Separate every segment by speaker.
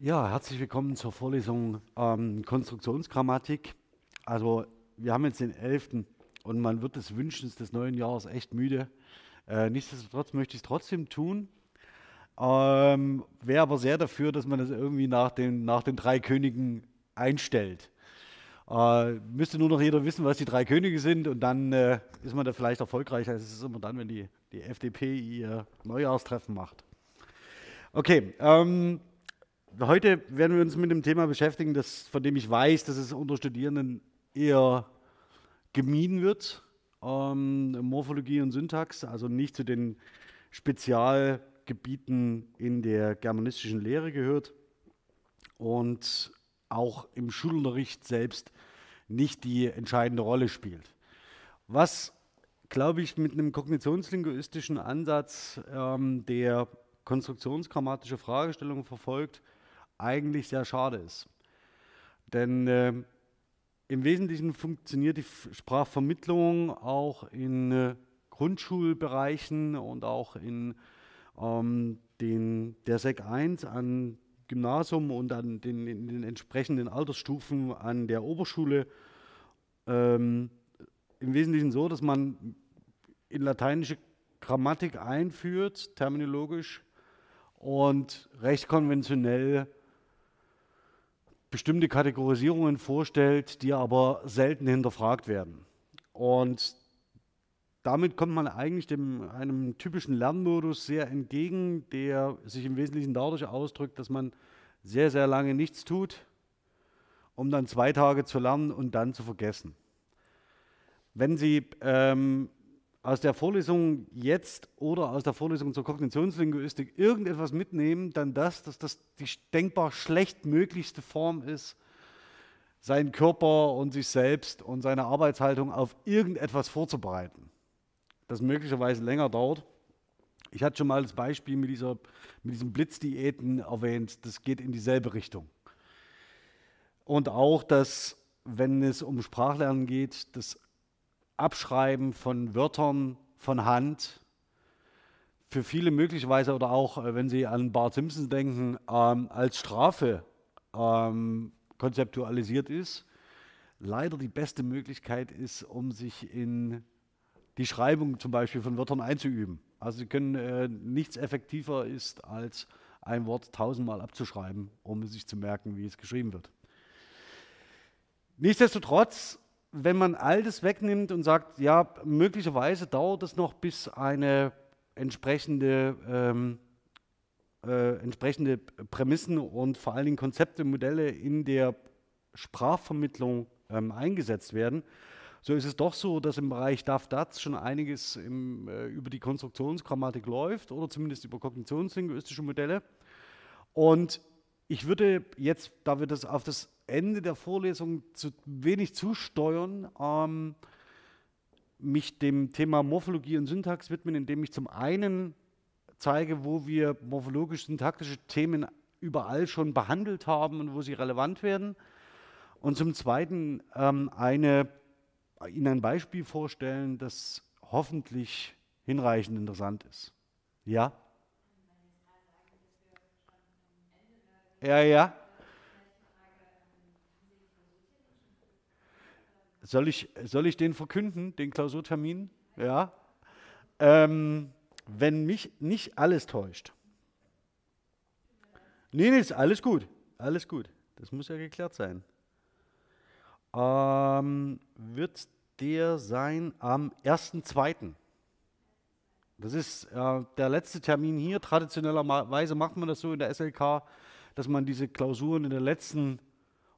Speaker 1: Ja, herzlich willkommen zur Vorlesung ähm, Konstruktionsgrammatik. Also wir haben jetzt den 11. und man wird des Wünschens des neuen Jahres echt müde. Äh, nichtsdestotrotz möchte ich es trotzdem tun. Ähm, Wäre aber sehr dafür, dass man das irgendwie nach den, nach den drei Königen einstellt. Äh, müsste nur noch jeder wissen, was die drei Könige sind und dann äh, ist man da vielleicht erfolgreicher. Es ist immer dann, wenn die, die FDP ihr Neujahrstreffen macht. Okay, ähm, heute werden wir uns mit dem Thema beschäftigen, das, von dem ich weiß, dass es unter Studierenden eher gemieden wird. Ähm, Morphologie und Syntax, also nicht zu den Spezialgebieten in der germanistischen Lehre gehört. Und auch im Schulunterricht selbst nicht die entscheidende Rolle spielt. Was, glaube ich, mit einem kognitionslinguistischen Ansatz, ähm, der konstruktionsgrammatische Fragestellungen verfolgt, eigentlich sehr schade ist. Denn äh, im Wesentlichen funktioniert die Sprachvermittlung auch in äh, Grundschulbereichen und auch in ähm, den, der SEC 1 an Gymnasium und an den, den entsprechenden Altersstufen an der Oberschule ähm, im Wesentlichen so, dass man in lateinische Grammatik einführt, terminologisch, und recht konventionell bestimmte Kategorisierungen vorstellt, die aber selten hinterfragt werden. Und damit kommt man eigentlich dem, einem typischen Lernmodus sehr entgegen, der sich im Wesentlichen dadurch ausdrückt, dass man sehr, sehr lange nichts tut, um dann zwei Tage zu lernen und dann zu vergessen. Wenn Sie ähm, aus der Vorlesung jetzt oder aus der Vorlesung zur Kognitionslinguistik irgendetwas mitnehmen, dann das, dass das die denkbar schlechtmöglichste Form ist, seinen Körper und sich selbst und seine Arbeitshaltung auf irgendetwas vorzubereiten das möglicherweise länger dauert. Ich hatte schon mal das Beispiel mit, dieser, mit diesen Blitzdiäten erwähnt, das geht in dieselbe Richtung. Und auch, dass, wenn es um Sprachlernen geht, das Abschreiben von Wörtern von Hand für viele möglicherweise oder auch, äh, wenn Sie an Bart Simpson denken, ähm, als Strafe ähm, konzeptualisiert ist, leider die beste Möglichkeit ist, um sich in die Schreibung zum Beispiel von Wörtern einzuüben. Also Sie können äh, nichts effektiver ist, als ein Wort tausendmal abzuschreiben, um sich zu merken, wie es geschrieben wird. Nichtsdestotrotz, wenn man all das wegnimmt und sagt, ja, möglicherweise dauert es noch, bis eine entsprechende, ähm, äh, entsprechende Prämissen und vor allen Dingen Konzepte, Modelle in der Sprachvermittlung ähm, eingesetzt werden, so ist es doch so, dass im Bereich DAF-DATS schon einiges im, äh, über die Konstruktionsgrammatik läuft oder zumindest über kognitionslinguistische Modelle. Und ich würde jetzt, da wir das auf das Ende der Vorlesung zu wenig zusteuern, ähm, mich dem Thema Morphologie und Syntax widmen, indem ich zum einen zeige, wo wir morphologisch-syntaktische Themen überall schon behandelt haben und wo sie relevant werden. Und zum Zweiten ähm, eine Ihnen ein Beispiel vorstellen, das hoffentlich hinreichend interessant ist. Ja? Ja, ja. Soll ich, soll ich den verkünden, den Klausurtermin? Ja. Ähm, wenn mich nicht alles täuscht. Nee, nee, ist alles gut. Alles gut. Das muss ja geklärt sein ähm, wird der sein am 1.2. Das ist äh, der letzte Termin hier. Traditionellerweise macht man das so in der SLK, dass man diese Klausuren in der letzten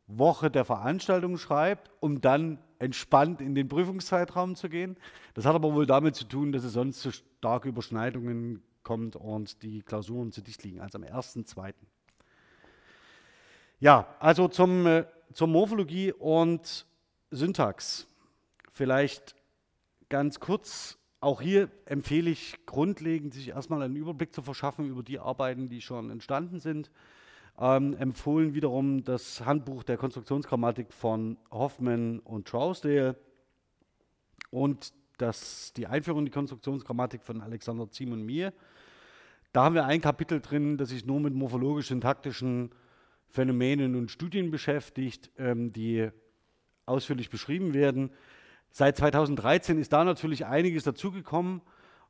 Speaker 1: Woche der Veranstaltung schreibt, um dann entspannt in den Prüfungszeitraum zu gehen. Das hat aber wohl damit zu tun, dass es sonst zu starke Überschneidungen kommt und die Klausuren zu dicht liegen, also am 1.2. Ja, also zum äh, zur Morphologie und Syntax. Vielleicht ganz kurz, auch hier empfehle ich grundlegend, sich erstmal einen Überblick zu verschaffen über die Arbeiten, die schon entstanden sind. Ähm, empfohlen wiederum das Handbuch der Konstruktionsgrammatik von Hoffman und Trousdale und das, die Einführung in die Konstruktionsgrammatik von Alexander Ziem und mir. Da haben wir ein Kapitel drin, das sich nur mit morphologisch-syntaktischen Phänomenen und Studien beschäftigt, ähm, die ausführlich beschrieben werden. Seit 2013 ist da natürlich einiges dazugekommen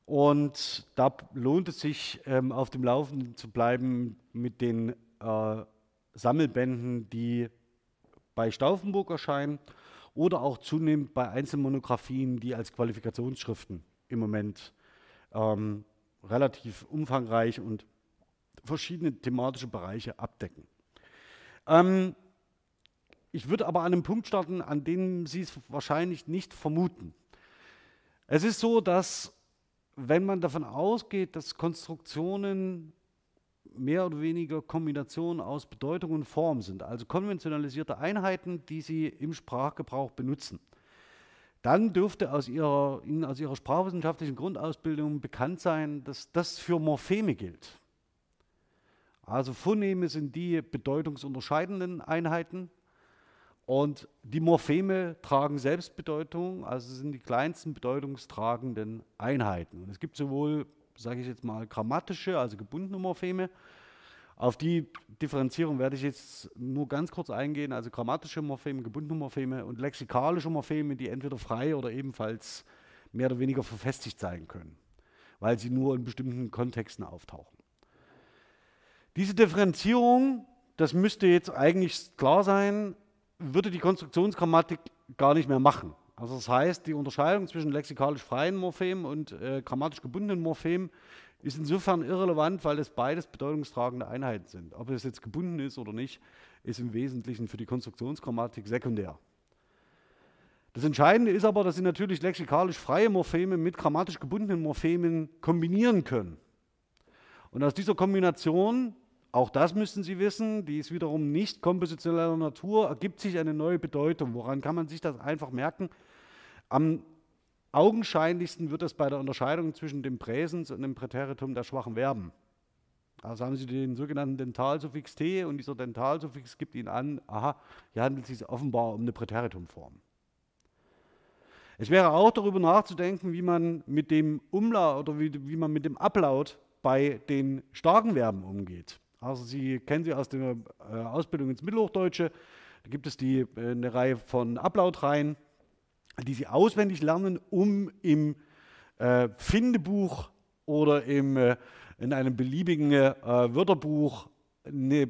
Speaker 1: und da lohnt es sich, ähm, auf dem Laufenden zu bleiben mit den äh, Sammelbänden, die bei Stauffenburg erscheinen oder auch zunehmend bei Einzelmonographien, die als Qualifikationsschriften im Moment ähm, relativ umfangreich und verschiedene thematische Bereiche abdecken. Ähm, ich würde aber an einem Punkt starten, an dem Sie es wahrscheinlich nicht vermuten. Es ist so, dass wenn man davon ausgeht, dass Konstruktionen mehr oder weniger Kombinationen aus Bedeutung und Form sind, also konventionalisierte Einheiten, die Sie im Sprachgebrauch benutzen, dann dürfte aus ihrer, Ihnen aus Ihrer sprachwissenschaftlichen Grundausbildung bekannt sein, dass das für Morpheme gilt. Also Phoneme sind die bedeutungsunterscheidenden Einheiten und die Morpheme tragen Selbstbedeutung, also sind die kleinsten bedeutungstragenden Einheiten. Und es gibt sowohl, sage ich jetzt mal, grammatische, also gebundene Morpheme. Auf die Differenzierung werde ich jetzt nur ganz kurz eingehen, also grammatische Morpheme, gebundene Morpheme und lexikalische Morpheme, die entweder frei oder ebenfalls mehr oder weniger verfestigt sein können, weil sie nur in bestimmten Kontexten auftauchen. Diese Differenzierung, das müsste jetzt eigentlich klar sein, würde die Konstruktionsgrammatik gar nicht mehr machen. Also das heißt, die Unterscheidung zwischen lexikalisch freien Morphemen und äh, grammatisch gebundenen Morphemen ist insofern irrelevant, weil es beides bedeutungstragende Einheiten sind. Ob es jetzt gebunden ist oder nicht, ist im Wesentlichen für die Konstruktionsgrammatik sekundär. Das Entscheidende ist aber, dass Sie natürlich lexikalisch freie Morpheme mit grammatisch gebundenen Morphemen kombinieren können. Und aus dieser Kombination auch das müssen Sie wissen, die ist wiederum nicht kompositioneller Natur, ergibt sich eine neue Bedeutung. Woran kann man sich das einfach merken? Am augenscheinlichsten wird das bei der Unterscheidung zwischen dem Präsens und dem Präteritum der schwachen Verben. Also haben Sie den sogenannten Dentalsuffix T und dieser Dentalsuffix gibt Ihnen an, aha, hier handelt es sich offenbar um eine Präteritumform. Es wäre auch darüber nachzudenken, wie man mit dem Umlaut oder wie, wie man mit dem Ablaut bei den starken Verben umgeht. Also Sie kennen sie aus der äh, Ausbildung ins Mittelhochdeutsche. Da gibt es die, äh, eine Reihe von Ablautreihen, die Sie auswendig lernen, um im äh, Findebuch oder im, äh, in einem beliebigen äh, Wörterbuch eine äh,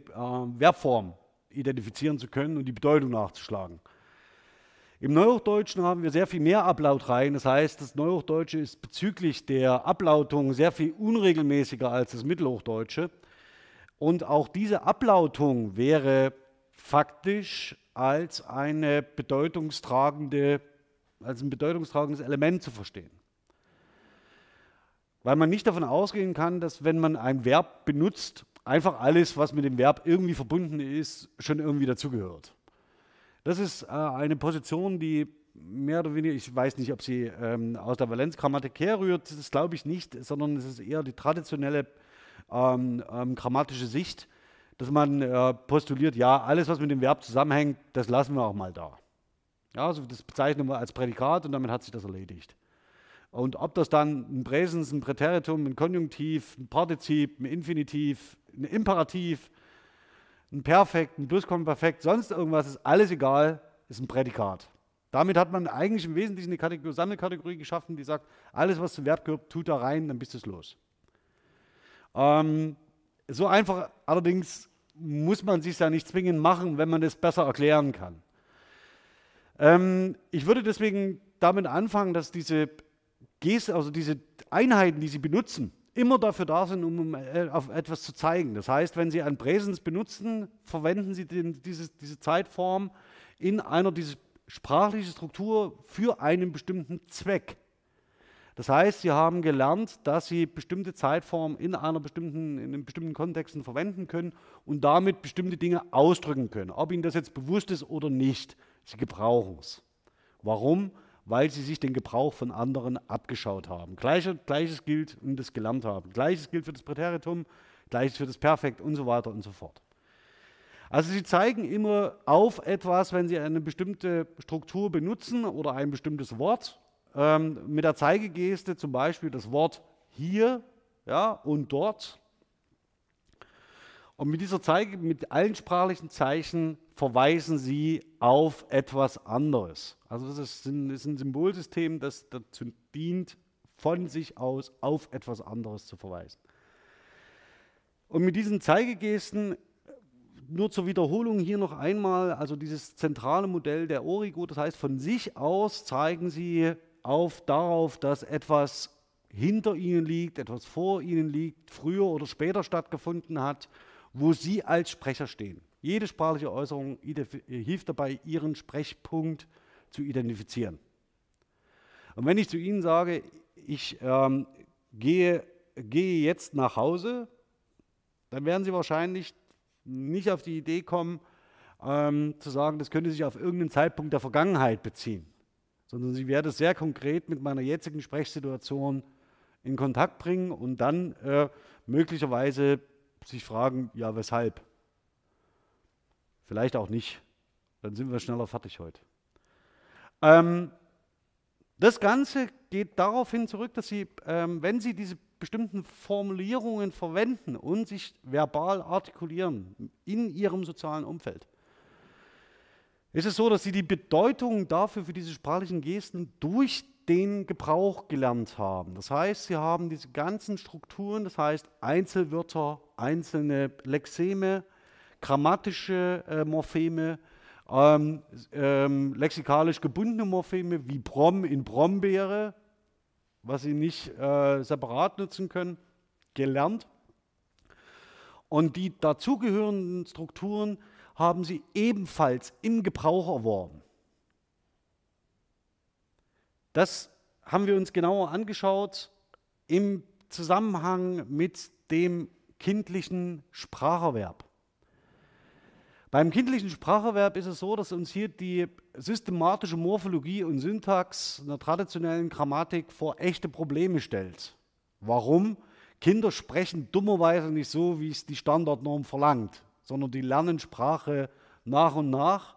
Speaker 1: Verbform identifizieren zu können und die Bedeutung nachzuschlagen. Im Neuhochdeutschen haben wir sehr viel mehr Ablautreihen. Das heißt, das Neuhochdeutsche ist bezüglich der Ablautung sehr viel unregelmäßiger als das Mittelhochdeutsche. Und auch diese Ablautung wäre faktisch als eine bedeutungstragende, als ein bedeutungstragendes Element zu verstehen. Weil man nicht davon ausgehen kann, dass wenn man ein Verb benutzt, einfach alles, was mit dem Verb irgendwie verbunden ist, schon irgendwie dazugehört. Das ist äh, eine Position, die mehr oder weniger, ich weiß nicht, ob sie ähm, aus der Valenzgrammatik herrührt, das glaube ich nicht, sondern es ist eher die traditionelle ähm, ähm, grammatische Sicht, dass man äh, postuliert, ja, alles, was mit dem Verb zusammenhängt, das lassen wir auch mal da. Ja, also das bezeichnen wir als Prädikat und damit hat sich das erledigt. Und ob das dann ein Präsens, ein Präteritum, ein Konjunktiv, ein Partizip, ein Infinitiv, ein Imperativ, ein Perfekt, ein Plusquamperfekt, sonst irgendwas, ist alles egal, ist ein Prädikat. Damit hat man eigentlich im Wesentlichen eine Kategorie, Sammelkategorie geschaffen, die sagt, alles, was zum Verb gehört, tut da rein, dann bist du es los. Ähm, so einfach allerdings muss man sich ja nicht zwingend machen, wenn man es besser erklären kann. Ähm, ich würde deswegen damit anfangen, dass diese Geste, also diese Einheiten, die Sie benutzen, immer dafür da sind, um äh, auf etwas zu zeigen. Das heißt, wenn Sie ein Präsens benutzen, verwenden Sie den, diese, diese Zeitform in einer diese sprachliche Struktur für einen bestimmten Zweck. Das heißt, sie haben gelernt, dass sie bestimmte Zeitformen in einer bestimmten, in einem bestimmten Kontexten verwenden können und damit bestimmte Dinge ausdrücken können. Ob ihnen das jetzt bewusst ist oder nicht, sie gebrauchen es. Warum? Weil sie sich den Gebrauch von anderen abgeschaut haben. Gleiches, Gleiches gilt und das gelernt haben. Gleiches gilt für das Präteritum, Gleiches für das Perfekt und so weiter und so fort. Also sie zeigen immer auf etwas, wenn sie eine bestimmte Struktur benutzen oder ein bestimmtes Wort ähm, mit der Zeigegeste zum Beispiel das Wort hier ja, und dort. Und mit dieser Zeige, mit allen sprachlichen Zeichen verweisen sie auf etwas anderes. Also das ist ein, ist ein Symbolsystem, das dazu dient, von sich aus auf etwas anderes zu verweisen. Und mit diesen Zeigegesten, nur zur Wiederholung hier noch einmal, also dieses zentrale Modell der Origo, das heißt, von sich aus zeigen sie auf darauf, dass etwas hinter ihnen liegt, etwas vor ihnen liegt, früher oder später stattgefunden hat wo Sie als Sprecher stehen. Jede sprachliche Äußerung hilft dabei, Ihren Sprechpunkt zu identifizieren. Und wenn ich zu Ihnen sage, ich ähm, gehe, gehe jetzt nach Hause, dann werden Sie wahrscheinlich nicht auf die Idee kommen, ähm, zu sagen, das könnte sich auf irgendeinen Zeitpunkt der Vergangenheit beziehen, sondern Sie werden es sehr konkret mit meiner jetzigen Sprechsituation in Kontakt bringen und dann äh, möglicherweise sich fragen, ja, weshalb? Vielleicht auch nicht. Dann sind wir schneller fertig heute. Ähm, das Ganze geht darauf hin zurück, dass Sie, ähm, wenn Sie diese bestimmten Formulierungen verwenden und sich verbal artikulieren in Ihrem sozialen Umfeld, ist es so, dass Sie die Bedeutung dafür für diese sprachlichen Gesten durch den Gebrauch gelernt haben. Das heißt, sie haben diese ganzen Strukturen, das heißt Einzelwörter, einzelne Lexeme, grammatische äh, Morpheme, ähm, ähm, lexikalisch gebundene Morpheme wie Brom in Brombeere, was sie nicht äh, separat nutzen können, gelernt. Und die dazugehörenden Strukturen haben sie ebenfalls im Gebrauch erworben. Das haben wir uns genauer angeschaut im Zusammenhang mit dem kindlichen Spracherwerb. Beim kindlichen Spracherwerb ist es so, dass uns hier die systematische Morphologie und Syntax einer traditionellen Grammatik vor echte Probleme stellt. Warum? Kinder sprechen dummerweise nicht so, wie es die Standardnorm verlangt, sondern die lernen Sprache nach und nach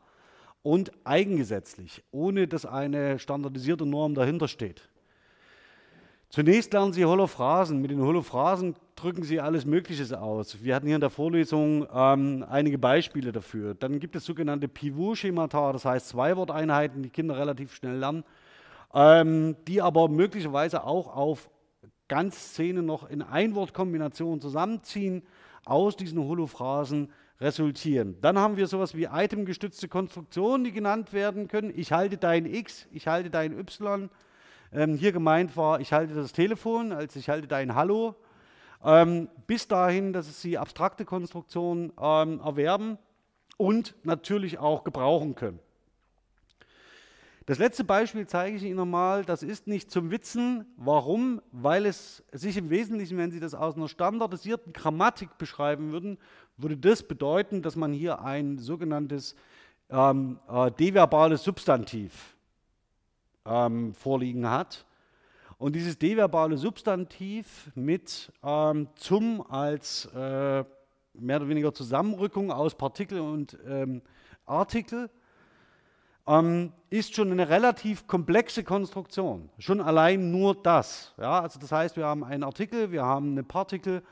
Speaker 1: und eigengesetzlich, ohne dass eine standardisierte Norm dahinter steht. Zunächst lernen Sie Holophrasen. Mit den Holophrasen drücken Sie alles Mögliche aus. Wir hatten hier in der Vorlesung ähm, einige Beispiele dafür. Dann gibt es sogenannte Pivot-Schemata, das heißt Zwei-Worteinheiten, die Kinder relativ schnell lernen, ähm, die aber möglicherweise auch auf Ganzszenen noch in Einwortkombinationen zusammenziehen aus diesen Holophrasen resultieren. Dann haben wir sowas wie itemgestützte Konstruktionen, die genannt werden können. Ich halte dein X, ich halte dein Y. Ähm, hier gemeint war, ich halte das Telefon, als ich halte dein Hallo. Ähm, bis dahin, dass sie abstrakte Konstruktionen ähm, erwerben und natürlich auch gebrauchen können. Das letzte Beispiel zeige ich Ihnen nochmal. Das ist nicht zum Witzen. Warum? Weil es sich im Wesentlichen, wenn Sie das aus einer standardisierten Grammatik beschreiben würden, würde das bedeuten, dass man hier ein sogenanntes ähm, äh, deverbales Substantiv ähm, vorliegen hat. Und dieses deverbale Substantiv mit ähm, zum als äh, mehr oder weniger Zusammenrückung aus Partikel und ähm, Artikel ähm, ist schon eine relativ komplexe Konstruktion. Schon allein nur das. Ja? Also das heißt, wir haben einen Artikel, wir haben eine Partikel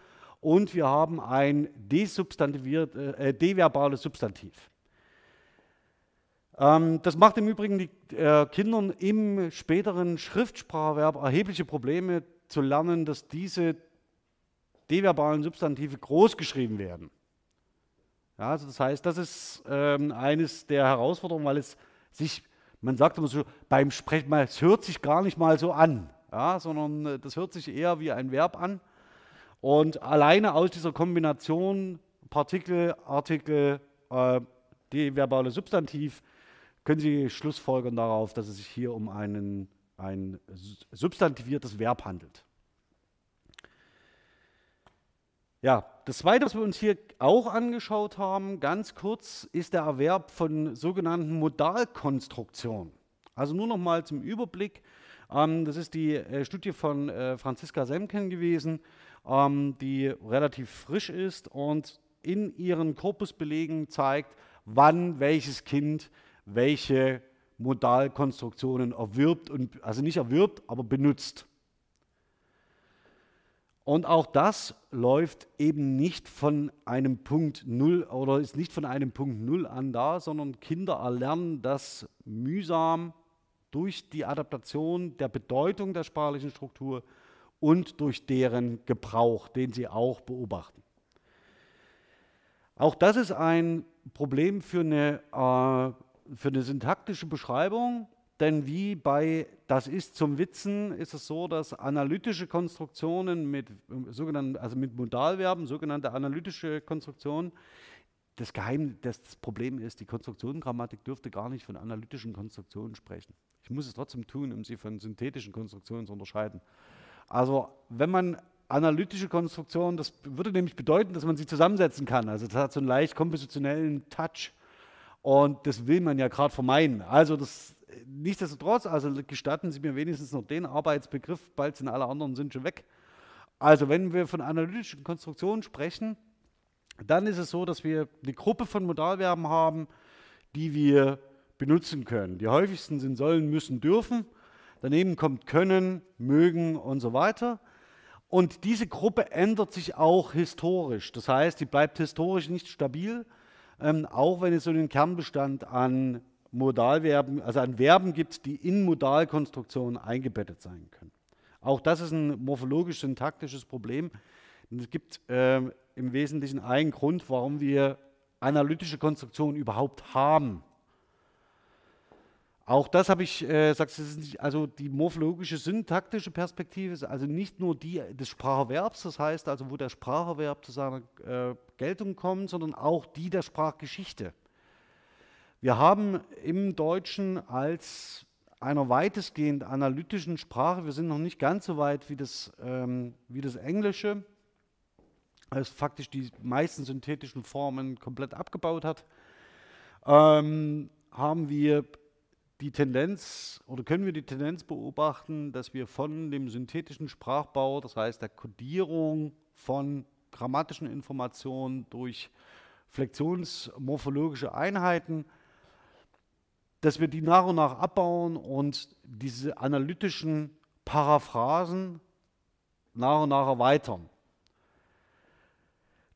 Speaker 1: und wir haben ein desubstantiviert, äh, deverbales Substantiv. Ähm, das macht im Übrigen die äh, Kindern im späteren Schriftspracherwerb erhebliche Probleme zu lernen, dass diese deverbalen Substantive großgeschrieben werden. Ja, also das heißt, das ist ähm, eines der Herausforderungen, weil es sich, man sagt immer so, beim Sprechen, es hört sich gar nicht mal so an, ja, sondern äh, das hört sich eher wie ein Verb an. Und alleine aus dieser Kombination Partikel, Artikel, äh, die verbale Substantiv können Sie schlussfolgern darauf, dass es sich hier um einen, ein substantiviertes Verb handelt. Ja, das Zweite, was wir uns hier auch angeschaut haben, ganz kurz, ist der Erwerb von sogenannten Modalkonstruktionen. Also nur noch mal zum Überblick. Ähm, das ist die äh, Studie von äh, Franziska Semken gewesen, ähm, die relativ frisch ist und in ihren Korpusbelegen zeigt, wann welches Kind welche Modalkonstruktionen erwirbt und also nicht erwirbt, aber benutzt. Und auch das läuft eben nicht von einem Punkt Null oder ist nicht von einem Punkt Null an da, sondern Kinder erlernen das mühsam durch die Adaptation der Bedeutung der sprachlichen Struktur und durch deren Gebrauch, den sie auch beobachten. Auch das ist ein Problem für eine, äh, für eine syntaktische Beschreibung, denn wie bei Das ist zum Witzen ist es so, dass analytische Konstruktionen mit sogenannten, also mit Modalverben, sogenannte analytische Konstruktionen, das Geheim, das Problem ist, die Konstruktionengrammatik dürfte gar nicht von analytischen Konstruktionen sprechen. Ich muss es trotzdem tun, um sie von synthetischen Konstruktionen zu unterscheiden. Also wenn man analytische Konstruktionen, das würde nämlich bedeuten, dass man sie zusammensetzen kann. Also das hat so einen leicht kompositionellen Touch und das will man ja gerade vermeiden. Also das nichtsdestotrotz, also gestatten Sie mir wenigstens noch den Arbeitsbegriff, bald sind alle anderen sind schon weg. Also wenn wir von analytischen Konstruktionen sprechen, dann ist es so, dass wir eine Gruppe von Modalverben haben, die wir benutzen können. Die häufigsten sind sollen, müssen, dürfen. Daneben kommt können, mögen und so weiter. Und diese Gruppe ändert sich auch historisch. Das heißt, die bleibt historisch nicht stabil, ähm, auch wenn es so einen Kernbestand an Modalverben, also an Verben gibt, die in Modalkonstruktionen eingebettet sein können. Auch das ist ein morphologisch-syntaktisches Problem. Es gibt äh, im Wesentlichen einen Grund, warum wir analytische Konstruktionen überhaupt haben. Auch das habe ich, äh, sagst du, also die morphologische syntaktische Perspektive ist also nicht nur die des Spracherwerbs, das heißt also, wo der Spracherwerb zu seiner äh, Geltung kommt, sondern auch die der Sprachgeschichte. Wir haben im Deutschen als einer weitestgehend analytischen Sprache, wir sind noch nicht ganz so weit wie das, ähm, wie das Englische, das faktisch die meisten synthetischen Formen komplett abgebaut hat, ähm, haben wir die Tendenz oder können wir die Tendenz beobachten, dass wir von dem synthetischen Sprachbau, das heißt der Kodierung von grammatischen Informationen durch flexionsmorphologische Einheiten, dass wir die nach und nach abbauen und diese analytischen Paraphrasen nach und nach erweitern.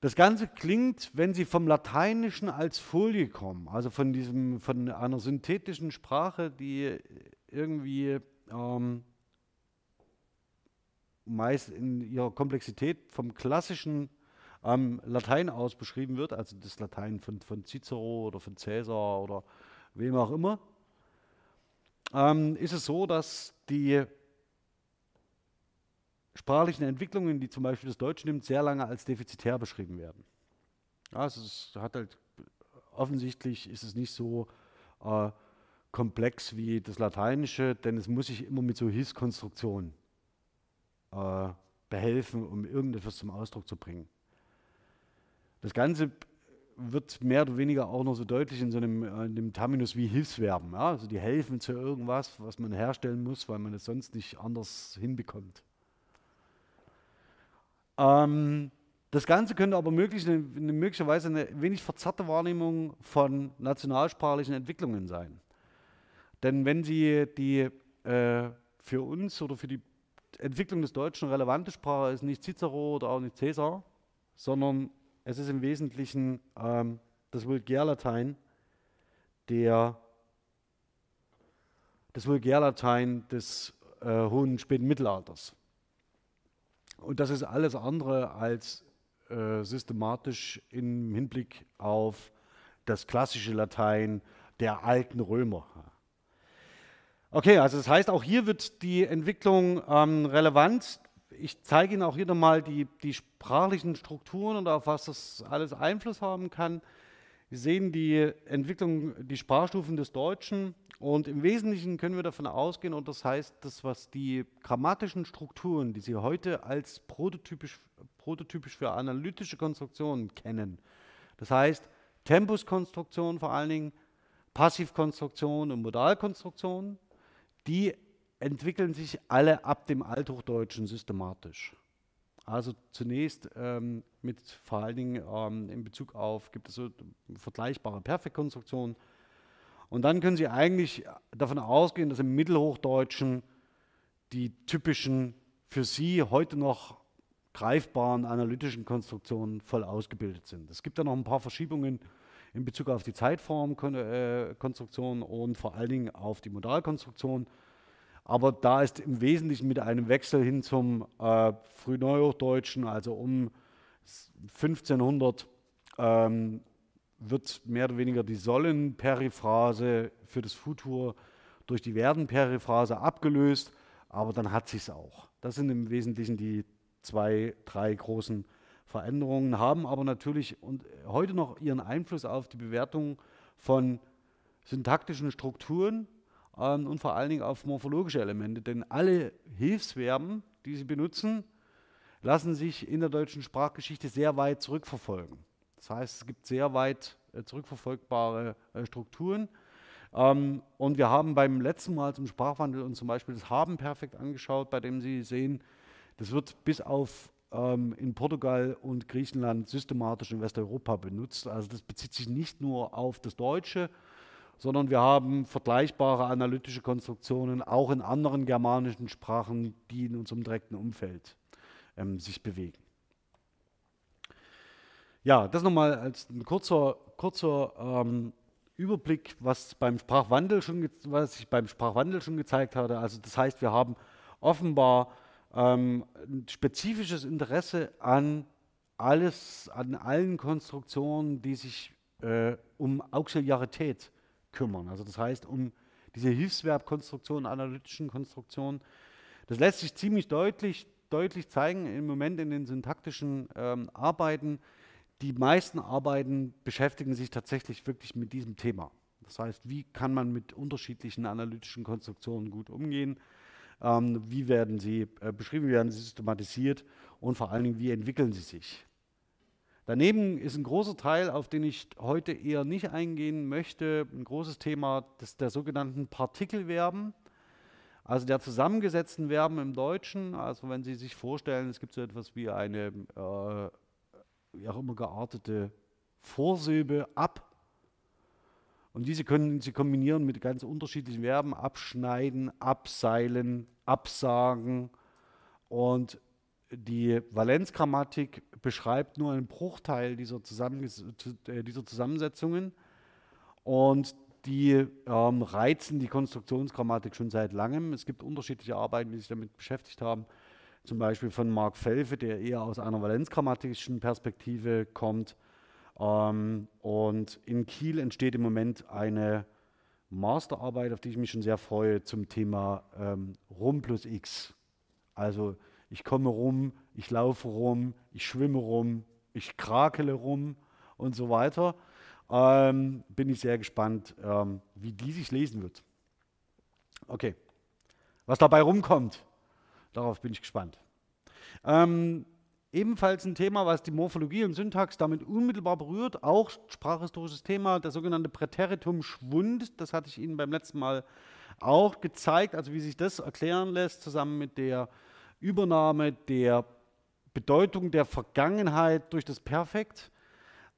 Speaker 1: Das Ganze klingt, wenn Sie vom Lateinischen als Folie kommen, also von, diesem, von einer synthetischen Sprache, die irgendwie ähm, meist in ihrer Komplexität vom klassischen ähm, Latein aus beschrieben wird, also das Latein von, von Cicero oder von Caesar oder wem auch immer, ähm, ist es so, dass die sprachlichen Entwicklungen, die zum Beispiel das Deutsche nimmt, sehr lange als defizitär beschrieben werden. Ja, es ist, hat halt, offensichtlich ist es nicht so äh, komplex wie das Lateinische, denn es muss sich immer mit so Hilfskonstruktionen äh, behelfen, um irgendetwas zum Ausdruck zu bringen. Das Ganze wird mehr oder weniger auch noch so deutlich in so einem, äh, in dem Terminus wie Hilfsverben. Ja? Also die helfen zu irgendwas, was man herstellen muss, weil man es sonst nicht anders hinbekommt. Ähm, das Ganze könnte aber möglich, eine, möglicherweise eine wenig verzerrte Wahrnehmung von nationalsprachlichen Entwicklungen sein. Denn wenn Sie die äh, für uns oder für die Entwicklung des Deutschen relevante Sprache ist nicht Cicero oder auch nicht Caesar, sondern es ist im Wesentlichen ähm, das Vulgärlatein der, das Vulgärlatein des äh, hohen späten Mittelalters. Und das ist alles andere als äh, systematisch im Hinblick auf das klassische Latein der alten Römer. Okay, also das heißt, auch hier wird die Entwicklung ähm, relevant. Ich zeige Ihnen auch hier nochmal die, die sprachlichen Strukturen und auf was das alles Einfluss haben kann. Sie sehen die Entwicklung, die Sprachstufen des Deutschen und im Wesentlichen können wir davon ausgehen, und das heißt, das, was die grammatischen Strukturen, die Sie heute als prototypisch, prototypisch für analytische Konstruktionen kennen, das heißt Tempuskonstruktion vor allen Dingen, Passivkonstruktion und Modalkonstruktion, die entwickeln sich alle ab dem Althochdeutschen systematisch. Also zunächst ähm, mit vor allen Dingen ähm, in Bezug auf, gibt es so vergleichbare Perfektkonstruktionen, und dann können Sie eigentlich davon ausgehen, dass im Mittelhochdeutschen die typischen für Sie heute noch greifbaren analytischen Konstruktionen voll ausgebildet sind. Es gibt da noch ein paar Verschiebungen in Bezug auf die Zeitformkonstruktion und vor allen Dingen auf die Modalkonstruktion. Aber da ist im Wesentlichen mit einem Wechsel hin zum äh, Frühneuhochdeutschen, also um 1500, ähm, wird mehr oder weniger die Sollen-Periphrase für das Futur durch die Werden-Periphrase abgelöst, aber dann hat sich es auch. Das sind im Wesentlichen die zwei, drei großen Veränderungen, haben aber natürlich und heute noch ihren Einfluss auf die Bewertung von syntaktischen Strukturen ähm, und vor allen Dingen auf morphologische Elemente. Denn alle Hilfsverben, die sie benutzen, lassen sich in der deutschen Sprachgeschichte sehr weit zurückverfolgen. Das heißt, es gibt sehr weit äh, zurückverfolgbare äh, Strukturen. Ähm, und wir haben beim letzten Mal zum Sprachwandel uns zum Beispiel das Haben perfekt angeschaut, bei dem Sie sehen, das wird bis auf ähm, in Portugal und Griechenland systematisch in Westeuropa benutzt. Also das bezieht sich nicht nur auf das Deutsche, sondern wir haben vergleichbare analytische Konstruktionen auch in anderen germanischen Sprachen, die in unserem direkten Umfeld ähm, sich bewegen. Ja, das nochmal als ein kurzer, kurzer ähm, Überblick, was, beim Sprachwandel schon, was ich beim Sprachwandel schon gezeigt hatte. Also das heißt, wir haben offenbar ähm, ein spezifisches Interesse an alles, an allen Konstruktionen, die sich äh, um Auxiliarität kümmern. Also das heißt, um diese Hilfsverbkonstruktion, analytischen Konstruktionen. Das lässt sich ziemlich deutlich, deutlich zeigen im Moment in den syntaktischen ähm, Arbeiten. Die meisten Arbeiten beschäftigen sich tatsächlich wirklich mit diesem Thema. Das heißt, wie kann man mit unterschiedlichen analytischen Konstruktionen gut umgehen? Ähm, wie werden sie äh, beschrieben, wie werden sie systematisiert und vor allen Dingen, wie entwickeln sie sich? Daneben ist ein großer Teil, auf den ich heute eher nicht eingehen möchte, ein großes Thema des, der sogenannten Partikelverben, also der zusammengesetzten Verben im Deutschen. Also wenn Sie sich vorstellen, es gibt so etwas wie eine äh, wie auch immer geartete Vorsilbe ab. Und diese können Sie kombinieren mit ganz unterschiedlichen Verben, abschneiden, abseilen, absagen. Und die Valenzgrammatik beschreibt nur einen Bruchteil dieser, Zusammenges äh, dieser Zusammensetzungen und die ähm, reizen die Konstruktionsgrammatik schon seit langem. Es gibt unterschiedliche Arbeiten, die sich damit beschäftigt haben, zum Beispiel von Mark Felfe, der eher aus einer valenzgrammatischen Perspektive kommt. Ähm, und in Kiel entsteht im Moment eine Masterarbeit, auf die ich mich schon sehr freue, zum Thema ähm, Rum plus X. Also ich komme rum, ich laufe rum, ich schwimme rum, ich krakele rum und so weiter. Ähm, bin ich sehr gespannt, ähm, wie die sich lesen wird. Okay, was dabei rumkommt, darauf bin ich gespannt. Ähm, ebenfalls ein Thema, was die Morphologie und Syntax damit unmittelbar berührt, auch sprachhistorisches Thema, der sogenannte Präteritum-Schwund. Das hatte ich Ihnen beim letzten Mal auch gezeigt, also wie sich das erklären lässt, zusammen mit der Übernahme der Bedeutung der Vergangenheit durch das Perfekt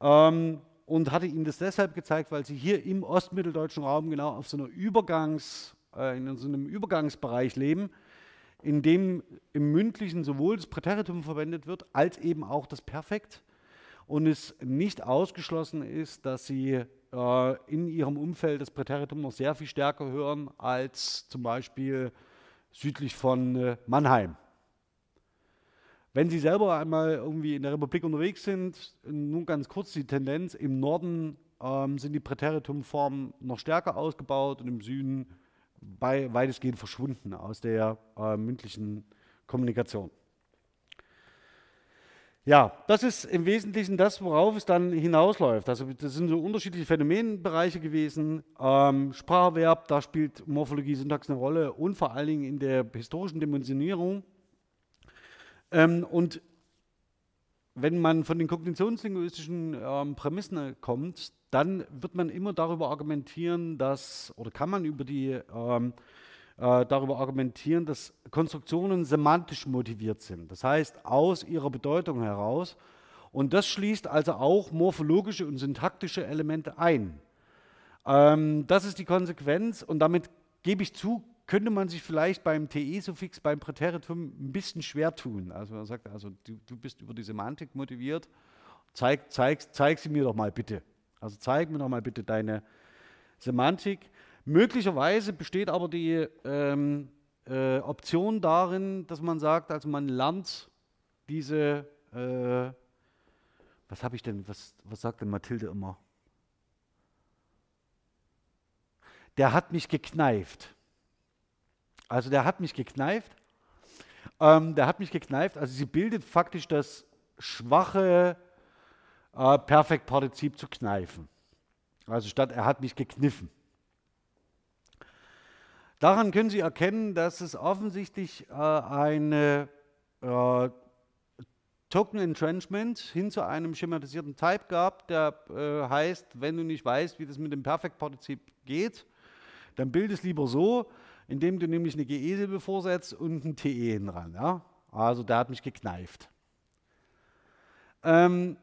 Speaker 1: ähm, und hatte Ihnen das deshalb gezeigt, weil Sie hier im ostmitteldeutschen Raum genau auf so einer Übergangs, äh, in so einem Übergangsbereich leben, in dem im Mündlichen sowohl das Präteritum verwendet wird, als eben auch das Perfekt und es nicht ausgeschlossen ist, dass Sie äh, in Ihrem Umfeld das Präteritum noch sehr viel stärker hören als zum Beispiel südlich von äh, Mannheim. Wenn Sie selber einmal irgendwie in der Republik unterwegs sind, nun ganz kurz die Tendenz, im Norden ähm, sind die Präteritumformen noch stärker ausgebaut und im Süden bei, weitestgehend verschwunden aus der äh, mündlichen Kommunikation. Ja, das ist im Wesentlichen das, worauf es dann hinausläuft. Also das sind so unterschiedliche Phänomenbereiche gewesen. Ähm, Spracherwerb, da spielt Morphologie, Syntax eine Rolle und vor allen Dingen in der historischen Dimensionierung ähm, und wenn man von den kognitionslinguistischen ähm, Prämissen kommt, dann wird man immer darüber argumentieren, dass, oder kann man über die, ähm, äh, darüber argumentieren, dass Konstruktionen semantisch motiviert sind. Das heißt, aus ihrer Bedeutung heraus. Und das schließt also auch morphologische und syntaktische Elemente ein. Ähm, das ist die Konsequenz und damit gebe ich zu, könnte man sich vielleicht beim TE-Suffix, beim Präteritum ein bisschen schwer tun. Also man sagt, also du, du bist über die Semantik motiviert, zeig, zeig, zeig sie mir doch mal bitte. Also zeig mir doch mal bitte deine Semantik. Möglicherweise besteht aber die ähm, äh, Option darin, dass man sagt, also man lernt diese, äh, was habe ich denn, was, was sagt denn Mathilde immer? Der hat mich gekneift. Also der hat mich gekneift. Ähm, der hat mich gekneift. Also sie bildet faktisch das schwache äh, Perfektpartizip zu kneifen. Also statt er hat mich gekniffen. Daran können Sie erkennen, dass es offensichtlich äh, eine äh, Token Entrenchment hin zu einem schematisierten Type gab, der äh, heißt, wenn du nicht weißt, wie das mit dem Perfektpartizip geht, dann bild es lieber so, indem du nämlich eine GE-Silbe vorsetzt und ein TE hin dran. Ja? Also der hat mich gekneift. Ähm,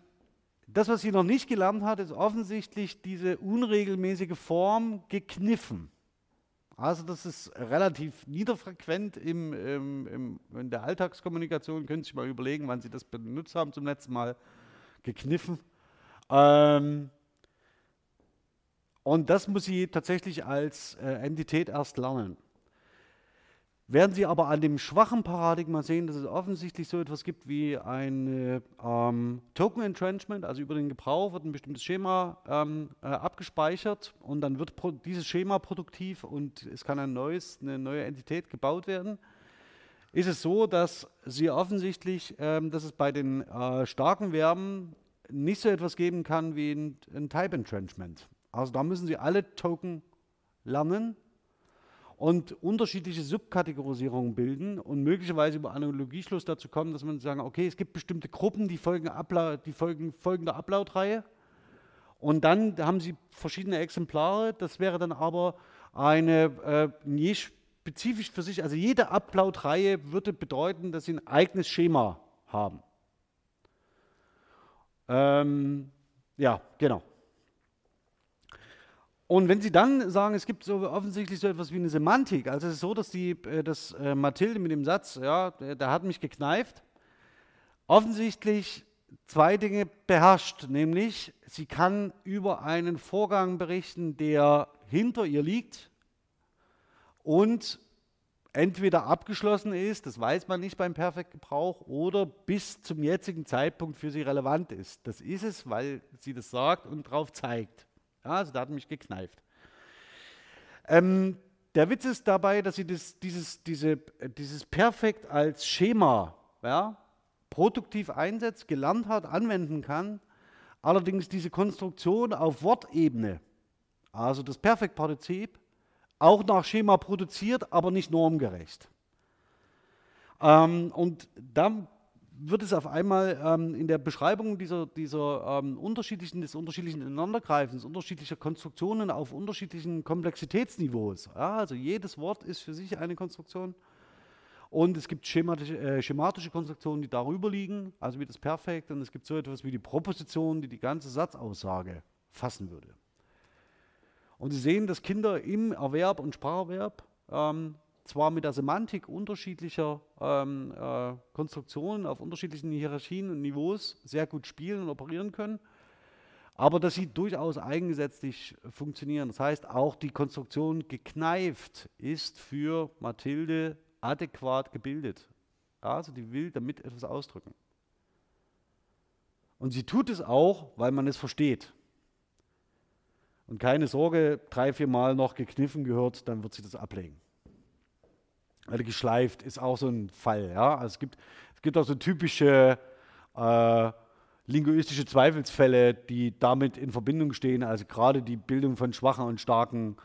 Speaker 1: das, was sie noch nicht gelernt hat, ist offensichtlich diese unregelmäßige Form gekniffen. Also das ist relativ niederfrequent im, im, im, in der Alltagskommunikation. Können Sie sich mal überlegen, wann Sie das benutzt haben zum letzten Mal. Gekniffen. Ähm, und das muss sie tatsächlich als äh, Entität erst lernen. Werden Sie aber an dem schwachen Paradigma sehen, dass es offensichtlich so etwas gibt wie ein ähm, Token Entrenchment, also über den Gebrauch wird ein bestimmtes Schema ähm, äh, abgespeichert und dann wird dieses Schema produktiv und es kann ein neues, eine neue Entität gebaut werden. Ist es so, dass Sie offensichtlich, ähm, dass es bei den äh, starken Verben nicht so etwas geben kann wie ein, ein Type Entrenchment. Also da müssen Sie alle Token lernen und unterschiedliche Subkategorisierungen bilden und möglicherweise über Analogieschluss dazu kommen, dass man sagen, okay, es gibt bestimmte Gruppen, die folgen, die folgen folgender Upload-Reihe und dann haben sie verschiedene Exemplare. Das wäre dann aber eine äh, spezifisch für sich, also jede Upload-Reihe würde bedeuten, dass sie ein eigenes Schema haben. Ähm, ja, genau. Und wenn Sie dann sagen, es gibt so offensichtlich so etwas wie eine Semantik, also es ist so, dass die, äh, dass äh, Mathilde mit dem Satz, ja, der, der hat mich gekneift, offensichtlich zwei Dinge beherrscht, nämlich sie kann über einen Vorgang berichten, der hinter ihr liegt und entweder abgeschlossen ist, das weiß man nicht beim Perfektgebrauch, oder bis zum jetzigen Zeitpunkt für sie relevant ist. Das ist es, weil sie das sagt und darauf zeigt. Ja, also da hat mich gekneift. Ähm, der Witz ist dabei, dass sie das, dieses, diese, dieses Perfekt als Schema ja, produktiv einsetzt, gelernt hat, anwenden kann. Allerdings diese Konstruktion auf Wortebene, also das Perfektpartizip, auch nach Schema produziert, aber nicht normgerecht. Ähm, und da wird es auf einmal ähm, in der Beschreibung dieser, dieser ähm, unterschiedlichen, des unterschiedlichen Ineinandergreifens, unterschiedlicher Konstruktionen auf unterschiedlichen Komplexitätsniveaus. Ja, also jedes Wort ist für sich eine Konstruktion. Und es gibt schematische, äh, schematische Konstruktionen, die darüber liegen, also wie das Perfekt. Und es gibt so etwas wie die Proposition, die die ganze Satzaussage fassen würde. Und Sie sehen, dass Kinder im Erwerb und Spracherwerb ähm, zwar mit der Semantik unterschiedlicher ähm, äh, Konstruktionen auf unterschiedlichen Hierarchien und Niveaus sehr gut spielen und operieren können, aber dass sie durchaus eigengesetzlich funktionieren. Das heißt, auch die Konstruktion gekneift ist für Mathilde adäquat gebildet. Also die will damit etwas ausdrücken. Und sie tut es auch, weil man es versteht. Und keine Sorge, drei, vier Mal noch gekniffen gehört, dann wird sie das ablegen oder geschleift ist auch so ein Fall. Ja? Also es, gibt, es gibt auch so typische äh, linguistische Zweifelsfälle, die damit in Verbindung stehen. Also gerade die Bildung von schwachen und starken,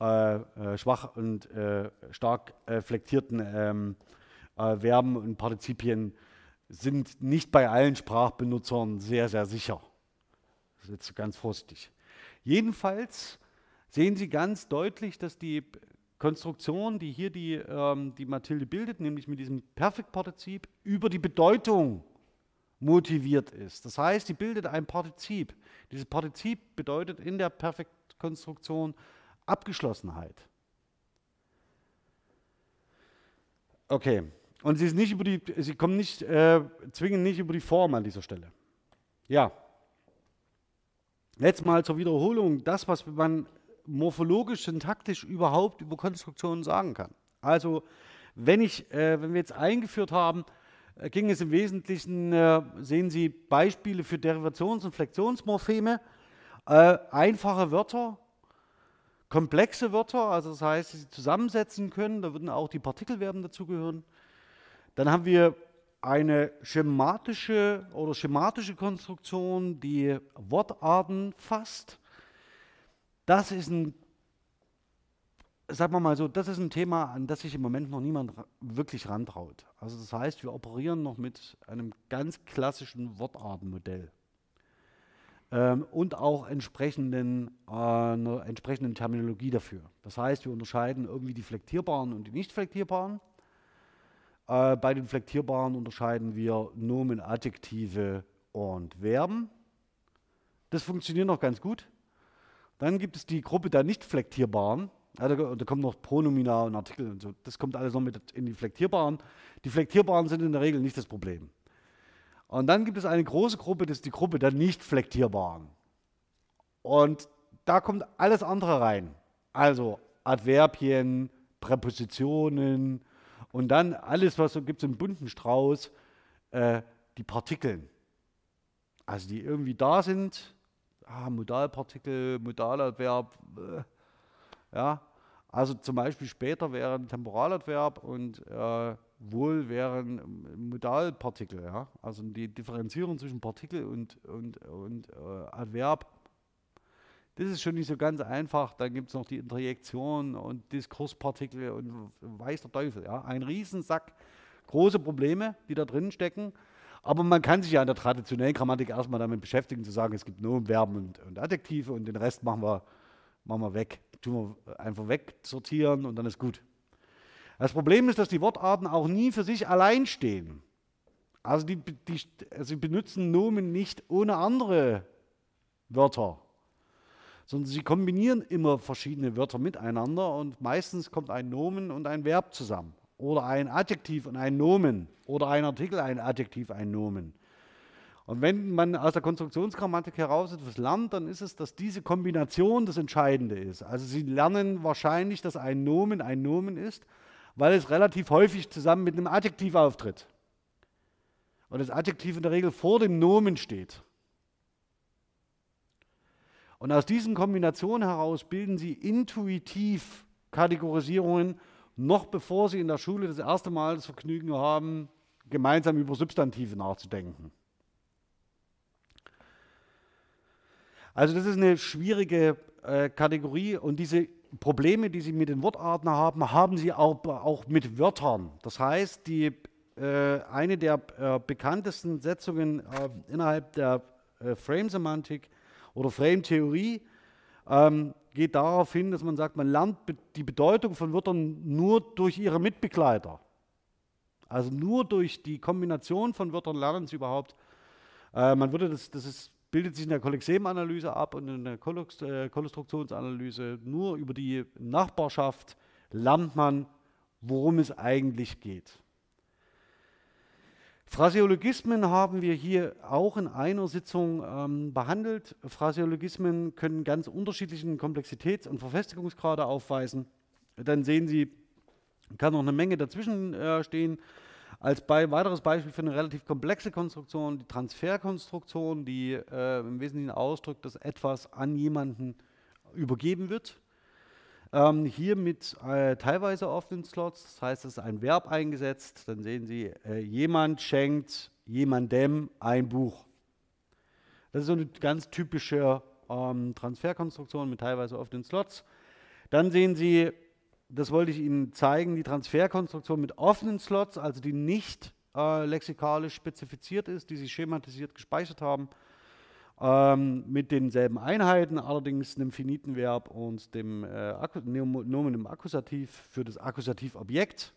Speaker 1: äh, äh, schwach und äh, stark äh, flektierten ähm, äh, Verben und Partizipien sind nicht bei allen Sprachbenutzern sehr, sehr sicher. Das ist jetzt ganz vorsichtig. Jedenfalls sehen Sie ganz deutlich, dass die Konstruktion, die hier die, ähm, die Mathilde bildet, nämlich mit diesem Perfektpartizip, über die Bedeutung motiviert ist. Das heißt, sie bildet ein Partizip. Dieses Partizip bedeutet in der Perfektkonstruktion Abgeschlossenheit. Okay. Und sie, ist nicht über die, sie kommen nicht, äh, zwingen nicht über die Form an dieser Stelle. Ja. Jetzt mal zur Wiederholung, das, was man morphologisch, syntaktisch überhaupt über Konstruktionen sagen kann. Also, wenn, ich, äh, wenn wir jetzt eingeführt haben, äh, ging es im Wesentlichen, äh, sehen Sie Beispiele für Derivations- und Flexionsmorpheme, äh, einfache Wörter, komplexe Wörter, also das heißt, sie zusammensetzen können, da würden auch die Partikelverben dazugehören. Dann haben wir eine schematische oder schematische Konstruktion, die Wortarten fasst. Das ist ein, sagen wir mal so, das ist ein Thema, an das sich im Moment noch niemand wirklich rantraut. Also das heißt, wir operieren noch mit einem ganz klassischen Wortartenmodell ähm, und auch entsprechenden, äh, einer entsprechenden Terminologie dafür. Das heißt, wir unterscheiden irgendwie die flektierbaren und die nicht flektierbaren. Äh, bei den flektierbaren unterscheiden wir Nomen, Adjektive und Verben. Das funktioniert noch ganz gut. Dann gibt es die Gruppe der nicht flektierbaren. Ja, da, kommen noch Pronomina und Artikel und so. Das kommt alles noch mit in die flektierbaren. Die flektierbaren sind in der Regel nicht das Problem. Und dann gibt es eine große Gruppe, das ist die Gruppe der nicht flektierbaren. Und da kommt alles andere rein. Also Adverbien, Präpositionen, und dann alles, was so gibt, so einen bunten Strauß, äh, die Partikeln. Also die irgendwie da sind, ah, Modalpartikel, Modaladverb, äh, ja. Also zum Beispiel später wäre ein Temporaladverb und äh, wohl wären Modalpartikel, ja. Also die Differenzierung zwischen Partikel und, und, und äh, Adverb das ist schon nicht so ganz einfach. Dann gibt es noch die Interjektion und Diskurspartikel und weiß der Teufel. Ja? Ein Riesensack, große Probleme, die da drin stecken. Aber man kann sich ja in der traditionellen Grammatik erstmal damit beschäftigen, zu sagen, es gibt nur Verben und, und Adjektive und den Rest machen wir, machen wir weg. Tun wir einfach wegsortieren und dann ist gut. Das Problem ist, dass die Wortarten auch nie für sich allein stehen. Also die, die, also sie benutzen Nomen nicht ohne andere Wörter sondern sie kombinieren immer verschiedene Wörter miteinander und meistens kommt ein Nomen und ein Verb zusammen oder ein Adjektiv und ein Nomen oder ein Artikel, ein Adjektiv, ein Nomen. Und wenn man aus der Konstruktionsgrammatik heraus etwas lernt, dann ist es, dass diese Kombination das Entscheidende ist. Also Sie lernen wahrscheinlich, dass ein Nomen ein Nomen ist, weil es relativ häufig zusammen mit einem Adjektiv auftritt. Und das Adjektiv in der Regel vor dem Nomen steht. Und aus diesen Kombinationen heraus bilden sie intuitiv Kategorisierungen, noch bevor sie in der Schule das erste Mal das Vergnügen haben, gemeinsam über Substantive nachzudenken. Also das ist eine schwierige äh, Kategorie und diese Probleme, die Sie mit den Wortarten haben, haben Sie auch, auch mit Wörtern. Das heißt, die, äh, eine der äh, bekanntesten Setzungen äh, innerhalb der äh, Frame-Semantik oder Frame-Theorie ähm, geht darauf hin, dass man sagt, man lernt die Bedeutung von Wörtern nur durch ihre Mitbegleiter. Also nur durch die Kombination von Wörtern lernen sie überhaupt. Äh, man würde das, das ist, bildet sich in der Kollexem-Analyse ab und in der äh, Konstruktionsanalyse. Nur über die Nachbarschaft lernt man, worum es eigentlich geht. Phraseologismen haben wir hier auch in einer Sitzung ähm, behandelt. Phraseologismen können ganz unterschiedlichen Komplexitäts- und Verfestigungsgrade aufweisen. Dann sehen Sie, kann noch eine Menge dazwischen äh, stehen. Als bei, weiteres Beispiel für eine relativ komplexe Konstruktion, die Transferkonstruktion, die äh, im Wesentlichen ausdrückt, dass etwas an jemanden übergeben wird. Ähm, hier mit äh, teilweise offenen Slots, das heißt, es ist ein Verb eingesetzt. Dann sehen Sie, äh, jemand schenkt jemandem ein Buch. Das ist so eine ganz typische ähm, Transferkonstruktion mit teilweise offenen Slots. Dann sehen Sie, das wollte ich Ihnen zeigen, die Transferkonstruktion mit offenen Slots, also die nicht äh, lexikalisch spezifiziert ist, die Sie schematisiert gespeichert haben ähm, mit denselben Einheiten, allerdings einem finiten Verb und dem äh, Nomen im Akkusativ für das Akkusativobjekt.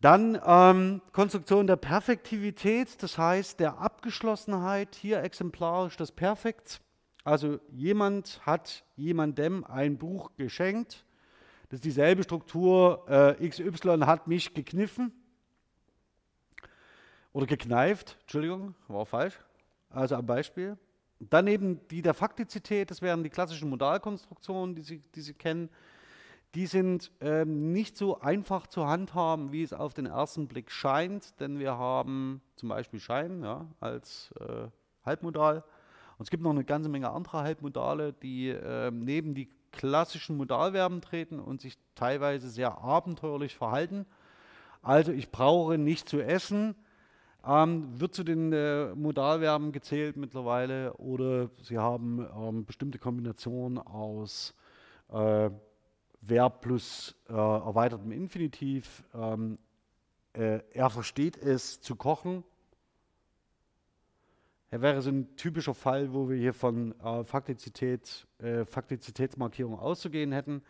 Speaker 1: Dann ähm, Konstruktion der Perfektivität, das heißt der Abgeschlossenheit, hier exemplarisch das Perfekt. Also jemand hat jemandem ein Buch geschenkt. Das ist dieselbe Struktur, äh, XY hat mich gekniffen oder gekneift, Entschuldigung, war falsch. Also am Beispiel. Daneben die der Faktizität, das wären die klassischen Modalkonstruktionen, die Sie, die Sie kennen. Die sind ähm, nicht so einfach zu handhaben, wie es auf den ersten Blick scheint, denn wir haben zum Beispiel Schein ja, als äh, Halbmodal. Und es gibt noch eine ganze Menge anderer Halbmodale, die äh, neben die klassischen Modalverben treten und sich teilweise sehr abenteuerlich verhalten. Also ich brauche nicht zu essen, ähm, wird zu den äh, Modalverben gezählt mittlerweile oder Sie haben ähm, bestimmte Kombinationen aus äh, Verb plus äh, erweitertem Infinitiv. Ähm, äh, er versteht es zu kochen. Er wäre so ein typischer Fall, wo wir hier von äh, Faktizität, äh, Faktizitätsmarkierung auszugehen hätten.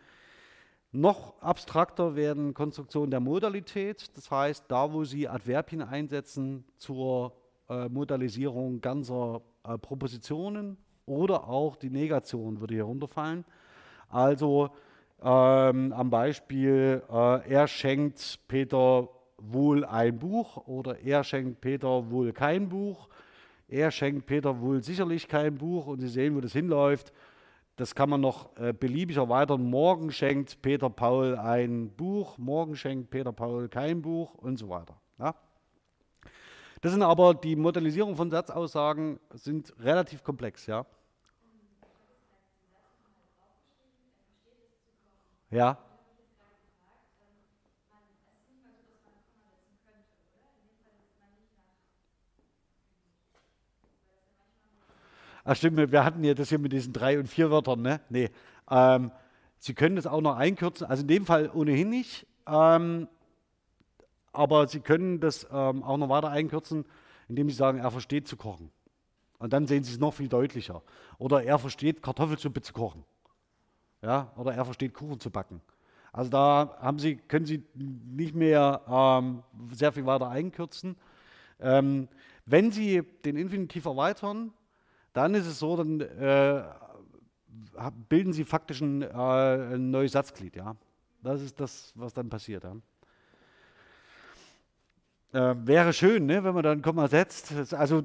Speaker 1: Noch abstrakter werden Konstruktionen der Modalität, das heißt, da wo Sie Adverbien einsetzen zur äh, Modalisierung ganzer äh, Propositionen oder auch die Negation würde hier runterfallen. Also ähm, am Beispiel, äh, er schenkt Peter wohl ein Buch oder er schenkt Peter wohl kein Buch. Er schenkt Peter wohl sicherlich kein Buch und Sie sehen, wo das hinläuft. Das kann man noch äh, beliebig erweitern. Morgen schenkt Peter Paul ein Buch, morgen schenkt Peter Paul kein Buch und so weiter. Ja? Das sind aber die Modellisierung von Satzaussagen sind relativ komplex, ja. Ja. Ach stimmt, wir hatten ja das hier mit diesen drei und vier Wörtern, ne? Nee. Ähm, Sie können das auch noch einkürzen, also in dem Fall ohnehin nicht, ähm, aber Sie können das ähm, auch noch weiter einkürzen, indem Sie sagen, er versteht zu kochen. Und dann sehen Sie es noch viel deutlicher. Oder er versteht Kartoffelsuppe zu kochen. Ja? Oder er versteht Kuchen zu backen. Also da haben Sie, können Sie nicht mehr ähm, sehr viel weiter einkürzen. Ähm, wenn Sie den Infinitiv erweitern, dann ist es so, dann äh, bilden sie faktisch ein, äh, ein, neues Satzglied. Ja? Das ist das, was dann passiert. Ja? Äh, wäre schön, ne, wenn man dann Komma setzt. Also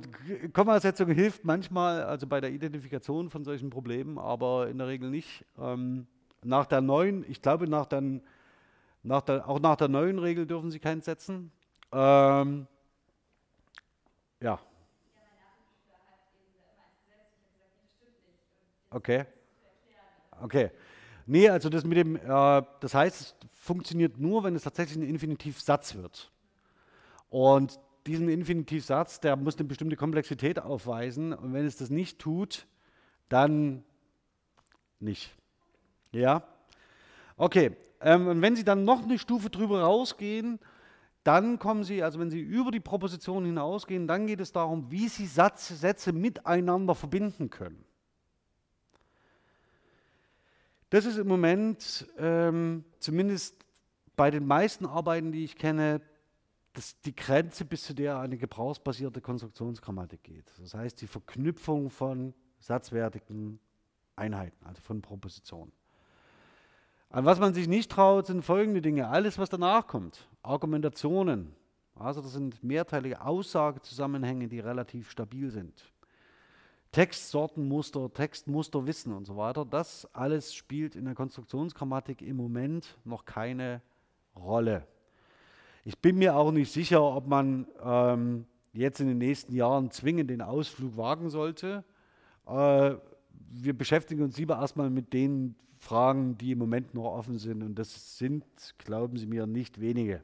Speaker 1: Kommasetzung hilft manchmal, also bei der Identifikation von solchen Problemen, aber in der Regel nicht. Ähm, nach der neuen, ich glaube, nach der, nach der, auch nach der neuen Regel dürfen Sie keins setzen. Ähm, ja. Okay. Okay. Nee, also das mit dem, äh, das heißt, es funktioniert nur, wenn es tatsächlich ein Infinitivsatz wird. Und diesen Infinitivsatz, der muss eine bestimmte Komplexität aufweisen. Und wenn es das nicht tut, dann nicht. Ja? Okay. Ähm, und wenn Sie dann noch eine Stufe drüber rausgehen, dann kommen Sie, also wenn Sie über die Proposition hinausgehen, dann geht es darum, wie Sie Satz, Sätze miteinander verbinden können. Das ist im Moment, ähm, zumindest bei den meisten Arbeiten, die ich kenne, das die Grenze, bis zu der eine gebrauchsbasierte Konstruktionsgrammatik geht. Das heißt, die Verknüpfung von satzwertigen Einheiten, also von Propositionen. An was man sich nicht traut, sind folgende Dinge. Alles, was danach kommt. Argumentationen. Also das sind mehrteilige Aussagezusammenhänge, die relativ stabil sind. Textsortenmuster, Textmusterwissen und so weiter, das alles spielt in der Konstruktionsgrammatik im Moment noch keine Rolle. Ich bin mir auch nicht sicher, ob man ähm, jetzt in den nächsten Jahren zwingend den Ausflug wagen sollte. Äh, wir beschäftigen uns lieber erstmal mit den Fragen, die im Moment noch offen sind. Und das sind, glauben Sie mir, nicht wenige.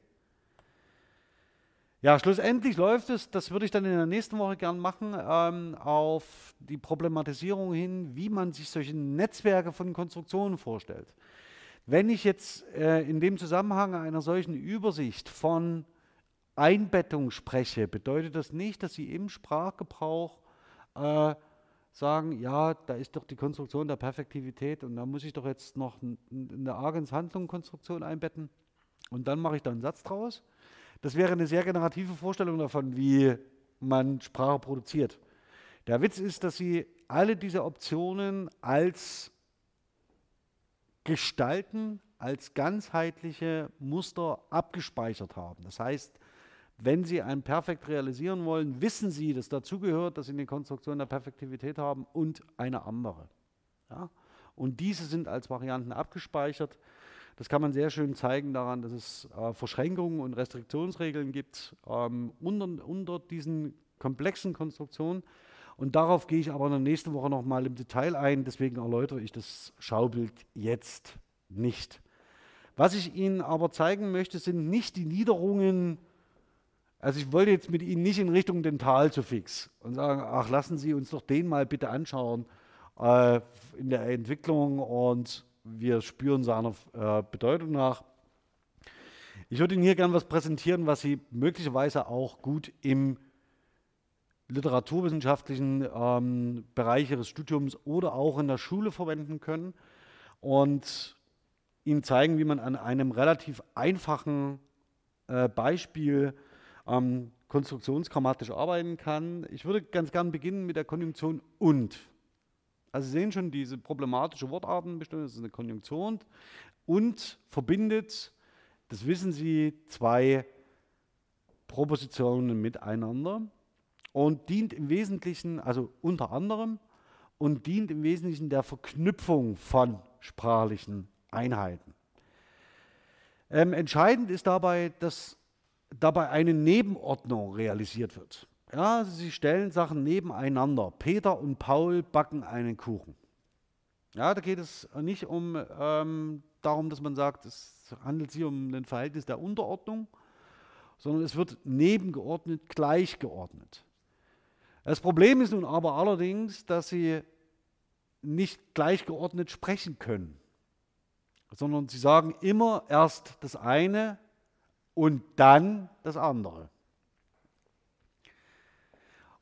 Speaker 1: Ja, schlussendlich läuft es, das würde ich dann in der nächsten Woche gern machen, ähm, auf die Problematisierung hin, wie man sich solche Netzwerke von Konstruktionen vorstellt. Wenn ich jetzt äh, in dem Zusammenhang einer solchen Übersicht von Einbettung spreche, bedeutet das nicht, dass Sie im Sprachgebrauch äh, sagen, ja, da ist doch die Konstruktion der Perfektivität und da muss ich doch jetzt noch eine Agens-Handlung-Konstruktion einbetten und dann mache ich da einen Satz draus. Das wäre eine sehr generative Vorstellung davon, wie man Sprache produziert. Der Witz ist, dass Sie alle diese Optionen als Gestalten als ganzheitliche Muster abgespeichert haben. Das heißt, wenn Sie ein Perfekt realisieren wollen, wissen Sie, dass dazugehört, dass Sie eine Konstruktion der Perfektivität haben und eine andere. Ja? Und diese sind als Varianten abgespeichert. Das kann man sehr schön zeigen daran, dass es äh, Verschränkungen und Restriktionsregeln gibt ähm, unter, unter diesen komplexen Konstruktionen. Und darauf gehe ich aber in der nächsten Woche nochmal im Detail ein. Deswegen erläutere ich das Schaubild jetzt nicht. Was ich Ihnen aber zeigen möchte, sind nicht die Niederungen also ich wollte jetzt mit Ihnen nicht in Richtung Dentalsuffix und sagen, ach, lassen Sie uns doch den mal bitte anschauen äh, in der Entwicklung und wir spüren seiner äh, Bedeutung nach. Ich würde Ihnen hier gerne was präsentieren, was Sie möglicherweise auch gut im literaturwissenschaftlichen ähm, Bereich Ihres Studiums oder auch in der Schule verwenden können und Ihnen zeigen, wie man an einem relativ einfachen äh, Beispiel ähm, konstruktionsgrammatisch arbeiten kann. Ich würde ganz gern beginnen mit der Konjunktion und. Also Sie sehen schon diese problematische Wortartenbestimmung, das ist eine Konjunktion und verbindet, das wissen Sie, zwei Propositionen miteinander und dient im Wesentlichen, also unter anderem, und dient im Wesentlichen der Verknüpfung von sprachlichen Einheiten. Ähm, entscheidend ist dabei, dass dabei eine Nebenordnung realisiert wird. Ja, sie stellen Sachen nebeneinander. Peter und Paul backen einen Kuchen. Ja, da geht es nicht um ähm, darum, dass man sagt, es handelt sich um ein Verhältnis der Unterordnung, sondern es wird nebengeordnet, gleichgeordnet. Das Problem ist nun aber allerdings, dass sie nicht gleichgeordnet sprechen können, sondern sie sagen immer erst das eine und dann das andere.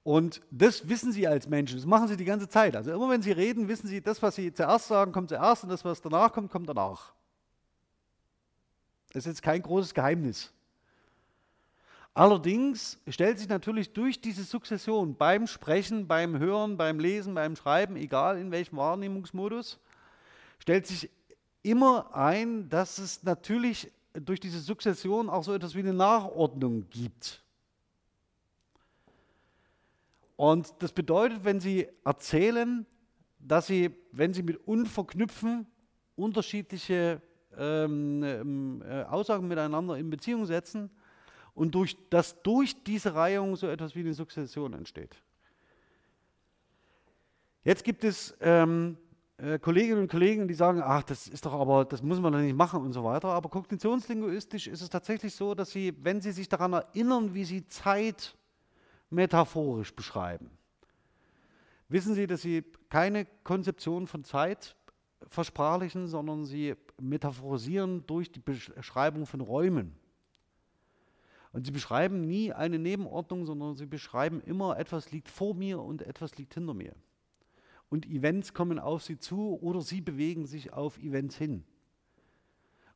Speaker 1: Und das wissen Sie als Menschen, das machen Sie die ganze Zeit. Also immer wenn Sie reden, wissen Sie, das, was Sie zuerst sagen, kommt zuerst und das, was danach kommt, kommt danach. Das ist jetzt kein großes Geheimnis. Allerdings stellt sich natürlich durch diese Sukzession beim Sprechen, beim Hören, beim Lesen, beim Schreiben, egal in welchem Wahrnehmungsmodus, stellt sich immer ein, dass es natürlich durch diese Sukzession auch so etwas wie eine Nachordnung gibt. Und das bedeutet, wenn Sie erzählen, dass Sie, wenn Sie mit unverknüpfen, unterschiedliche ähm, ähm, äh, Aussagen miteinander in Beziehung setzen und durch, dass durch diese Reihung so etwas wie eine Sukzession entsteht. Jetzt gibt es ähm, äh, Kolleginnen und Kollegen, die sagen, ach, das ist doch aber, das muss man doch nicht machen und so weiter. Aber kognitionslinguistisch ist es tatsächlich so, dass sie, wenn sie sich daran erinnern, wie sie Zeit metaphorisch beschreiben, wissen sie, dass sie keine Konzeption von Zeit versprachlichen, sondern sie metaphorisieren durch die Beschreibung von Räumen. Und sie beschreiben nie eine Nebenordnung, sondern sie beschreiben immer, etwas liegt vor mir und etwas liegt hinter mir und Events kommen auf sie zu oder sie bewegen sich auf Events hin.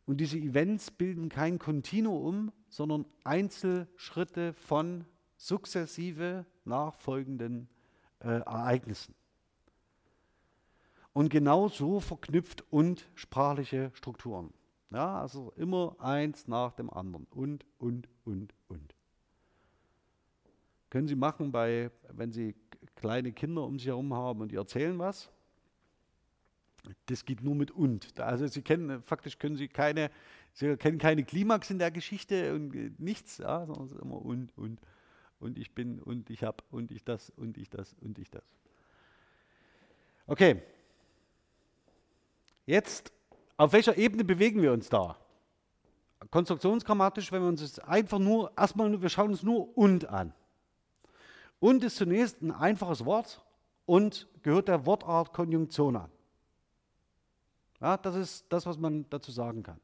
Speaker 1: Und diese Events bilden kein Kontinuum, sondern Einzelschritte von sukzessive nachfolgenden äh, Ereignissen. Und genau so verknüpft und sprachliche Strukturen. Ja, also immer eins nach dem anderen. Und, und, und, und. Können Sie machen, bei, wenn Sie kleine Kinder um sich herum haben und die erzählen was. Das geht nur mit und. Also Sie kennen, faktisch können Sie keine, Sie kennen keine Klimax in der Geschichte und nichts, ja, sondern es ist immer und, und, und ich bin und ich habe und ich das und ich das und ich das. Okay. Jetzt, auf welcher Ebene bewegen wir uns da? Konstruktionsgrammatisch, wenn wir uns einfach nur, erstmal nur, wir schauen uns nur und an. Und ist zunächst ein einfaches Wort und gehört der Wortart Konjunktion an. Ja, das ist das, was man dazu sagen kann.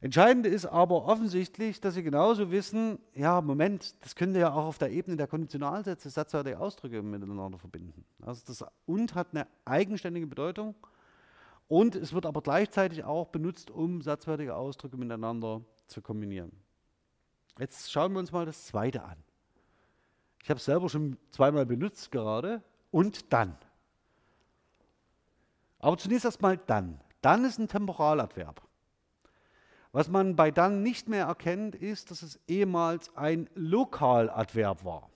Speaker 1: Entscheidend ist aber offensichtlich, dass Sie genauso wissen, ja, Moment, das können Sie ja auch auf der Ebene der Konditionalsätze, satzartige Ausdrücke miteinander verbinden. Also das und hat eine eigenständige Bedeutung und es wird aber gleichzeitig auch benutzt, um satzwertige Ausdrücke miteinander zu kombinieren. Jetzt schauen wir uns mal das zweite an. Ich habe es selber schon zweimal benutzt gerade. Und dann. Aber zunächst erstmal dann. Dann ist ein Temporaladverb. Was man bei dann nicht mehr erkennt, ist, dass es ehemals ein Lokaladverb war.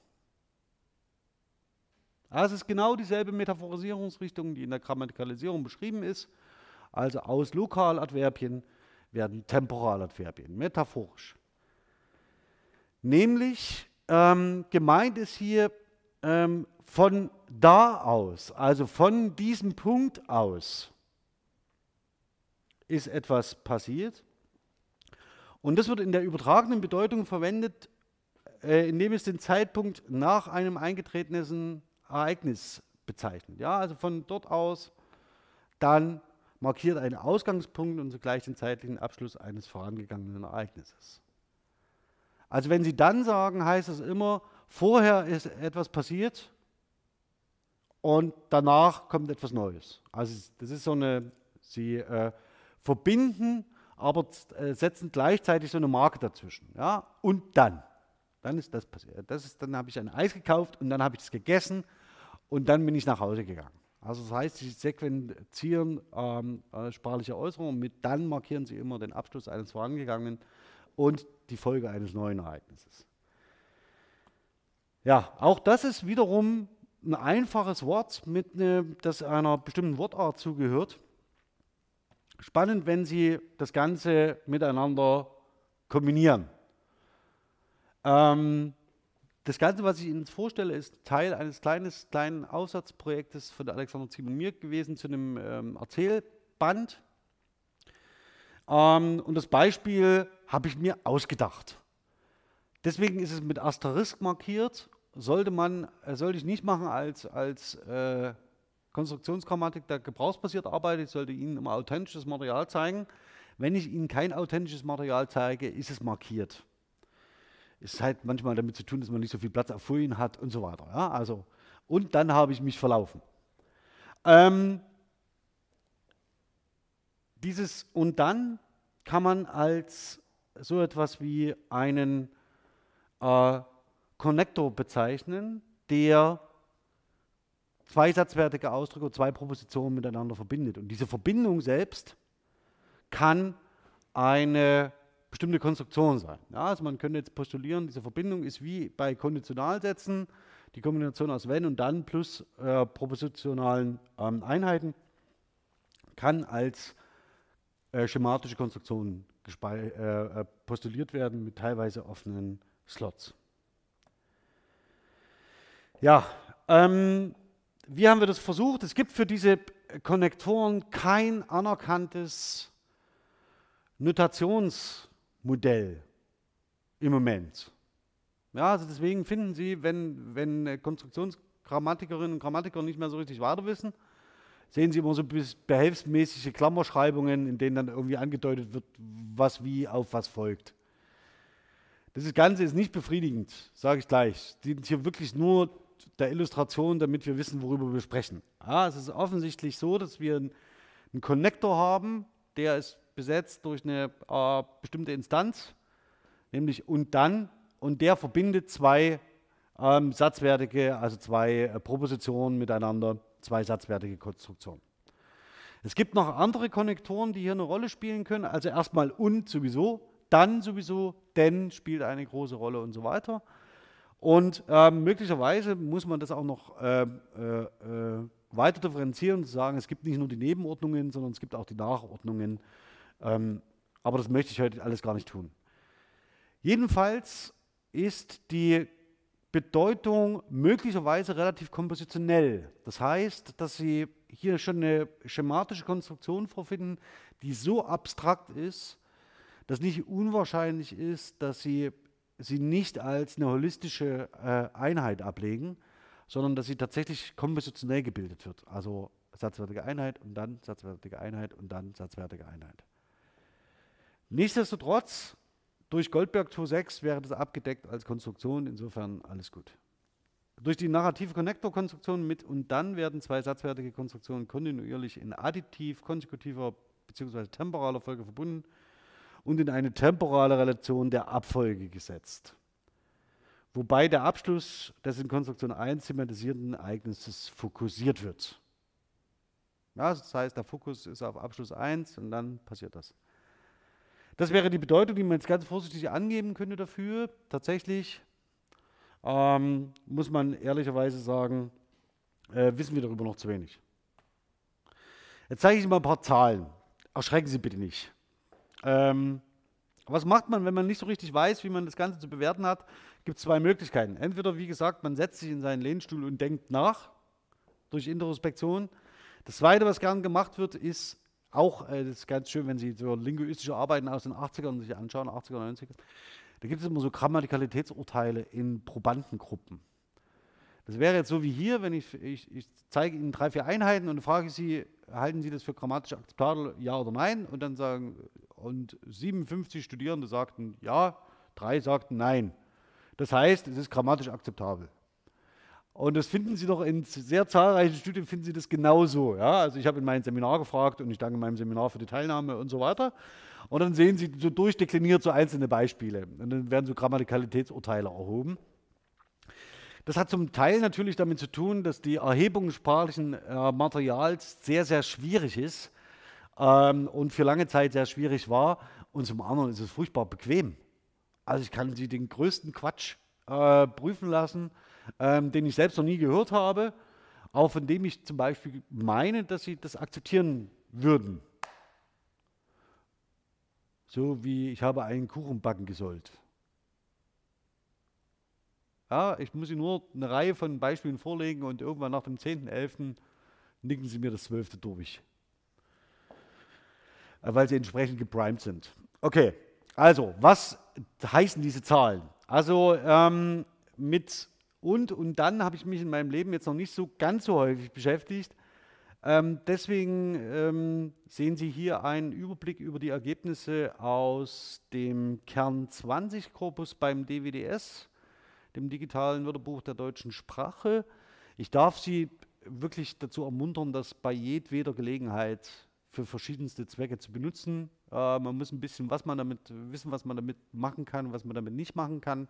Speaker 1: Also es ist genau dieselbe Metaphorisierungsrichtung, die in der Grammatikalisierung beschrieben ist. Also aus Lokaladverbien werden Temporaladverbien, metaphorisch. Nämlich ähm, gemeint ist hier ähm, von da aus, also von diesem Punkt aus, ist etwas passiert. Und das wird in der übertragenen Bedeutung verwendet, äh, indem es den Zeitpunkt nach einem eingetretenen Ereignis bezeichnet. Ja, also von dort aus dann markiert einen Ausgangspunkt und zugleich den zeitlichen Abschluss eines vorangegangenen Ereignisses. Also wenn Sie dann sagen, heißt es immer, vorher ist etwas passiert und danach kommt etwas Neues. Also das ist so eine, Sie äh, verbinden, aber äh, setzen gleichzeitig so eine Marke dazwischen. Ja? Und dann. Dann ist das passiert. Das ist, dann habe ich ein Eis gekauft und dann habe ich es gegessen und dann bin ich nach Hause gegangen. Also das heißt, Sie sequenzieren ähm, äh, sprachliche Äußerungen, mit dann markieren Sie immer den Abschluss eines vorangegangenen und die Folge eines neuen Ereignisses. Ja, auch das ist wiederum ein einfaches Wort, mit ne, das einer bestimmten Wortart zugehört. Spannend, wenn Sie das Ganze miteinander kombinieren. Ähm, das Ganze, was ich Ihnen vorstelle, ist Teil eines kleines, kleinen Aufsatzprojektes von Alexander Zimon mir gewesen zu einem ähm, Erzählband. Ähm, und das Beispiel habe ich mir ausgedacht. Deswegen ist es mit Asterisk markiert. Sollte man, äh, sollte ich nicht machen als, als äh, Konstruktionsgrammatik, der gebrauchsbasiert arbeitet. Sollte Ihnen immer authentisches Material zeigen. Wenn ich Ihnen kein authentisches Material zeige, ist es markiert ist halt manchmal damit zu tun, dass man nicht so viel Platz auf Folien hat und so weiter. Ja, also, und dann habe ich mich verlaufen. Ähm, dieses und dann kann man als so etwas wie einen äh, Connector bezeichnen, der zwei satzwertige Ausdrücke, zwei Propositionen miteinander verbindet. Und diese Verbindung selbst kann eine bestimmte Konstruktion sein. Ja, also man könnte jetzt postulieren, diese Verbindung ist wie bei Konditionalsätzen, die Kombination aus wenn und dann plus äh, propositionalen ähm, Einheiten kann als äh, schematische Konstruktion äh, äh, postuliert werden mit teilweise offenen Slots. Ja, ähm, wie haben wir das versucht? Es gibt für diese Konnektoren kein anerkanntes Notations- Modell im Moment. Ja, also deswegen finden Sie, wenn, wenn Konstruktionsgrammatikerinnen und Grammatiker nicht mehr so richtig weiter wissen, sehen Sie immer so behelfsmäßige Klammerschreibungen, in denen dann irgendwie angedeutet wird, was wie auf was folgt. Das Ganze ist nicht befriedigend, sage ich gleich. Die sind hier wirklich nur der Illustration, damit wir wissen, worüber wir sprechen. Ja, es ist offensichtlich so, dass wir einen, Connector haben, der ist besetzt durch eine äh, bestimmte Instanz, nämlich und dann, und der verbindet zwei ähm, satzwertige, also zwei äh, Propositionen miteinander, zwei satzwertige Konstruktionen. Es gibt noch andere Konnektoren, die hier eine Rolle spielen können. Also erstmal und sowieso, dann sowieso, denn spielt eine große Rolle und so weiter. Und äh, möglicherweise muss man das auch noch äh, äh, äh, weiter differenzieren und sagen, es gibt nicht nur die Nebenordnungen, sondern es gibt auch die Nachordnungen ähm, aber das möchte ich heute alles gar nicht tun. Jedenfalls ist die Bedeutung möglicherweise relativ kompositionell. Das heißt, dass Sie hier schon eine schematische Konstruktion vorfinden, die so abstrakt ist, dass nicht unwahrscheinlich ist, dass Sie sie nicht als eine holistische äh, Einheit ablegen, sondern dass sie tatsächlich kompositionell gebildet wird. Also satzwertige Einheit und dann satzwertige Einheit und dann satzwertige Einheit. Nichtsdestotrotz, durch Goldberg 2.6 wäre das abgedeckt als Konstruktion, insofern alles gut. Durch die narrative Connector-Konstruktion mit und dann werden zwei satzwertige Konstruktionen kontinuierlich in additiv, konsekutiver bzw. temporaler Folge verbunden und in eine temporale Relation der Abfolge gesetzt. Wobei der Abschluss des in Konstruktion 1 thematisierten Ereignisses fokussiert wird. Ja, das heißt, der Fokus ist auf Abschluss 1 und dann passiert das. Das wäre die Bedeutung, die man jetzt ganz vorsichtig angeben könnte dafür. Tatsächlich ähm, muss man ehrlicherweise sagen, äh, wissen wir darüber noch zu wenig. Jetzt zeige ich Ihnen mal ein paar Zahlen. Erschrecken Sie bitte nicht. Ähm, was macht man, wenn man nicht so richtig weiß, wie man das Ganze zu bewerten hat? Gibt zwei Möglichkeiten. Entweder, wie gesagt, man setzt sich in seinen Lehnstuhl und denkt nach durch Introspektion. Das Zweite, was gern gemacht wird, ist auch, äh, das ist ganz schön, wenn Sie so linguistische Arbeiten aus den 80ern sich anschauen, 80er, 90er, da gibt es immer so Grammatikalitätsurteile in Probandengruppen. Das wäre jetzt so wie hier, wenn ich, ich, ich zeige Ihnen drei, vier Einheiten und frage Sie, halten Sie das für grammatisch akzeptabel, ja oder nein? Und dann sagen, und 57 Studierende sagten ja, drei sagten nein. Das heißt, es ist grammatisch akzeptabel. Und das finden Sie doch in sehr zahlreichen Studien, finden Sie das genauso. Ja? Also ich habe in meinem Seminar gefragt und ich danke meinem Seminar für die Teilnahme und so weiter. Und dann sehen Sie so durchdekliniert so einzelne Beispiele. Und dann werden so Grammatikalitätsurteile erhoben. Das hat zum Teil natürlich damit zu tun, dass die Erhebung sprachlichen äh, Materials sehr, sehr schwierig ist ähm, und für lange Zeit sehr schwierig war. Und zum anderen ist es furchtbar bequem. Also ich kann Sie den größten Quatsch äh, prüfen lassen ähm, den ich selbst noch nie gehört habe, auch von dem ich zum Beispiel meine, dass sie das akzeptieren würden. So wie ich habe einen Kuchen backen gesollt. Ja, ich muss Ihnen nur eine Reihe von Beispielen vorlegen und irgendwann nach dem 10.11. nicken Sie mir das 12. durch. Äh, weil sie entsprechend geprimed sind. Okay, also, was heißen diese Zahlen? Also, ähm, mit und, und dann habe ich mich in meinem Leben jetzt noch nicht so ganz so häufig beschäftigt. Ähm, deswegen ähm, sehen Sie hier einen Überblick über die Ergebnisse aus dem Kern 20 Korpus beim DWDS, dem digitalen Wörterbuch der deutschen Sprache. Ich darf Sie wirklich dazu ermuntern, das bei jedweder Gelegenheit für verschiedenste Zwecke zu benutzen. Äh, man muss ein bisschen was man damit wissen, was man damit machen kann, was man damit nicht machen kann.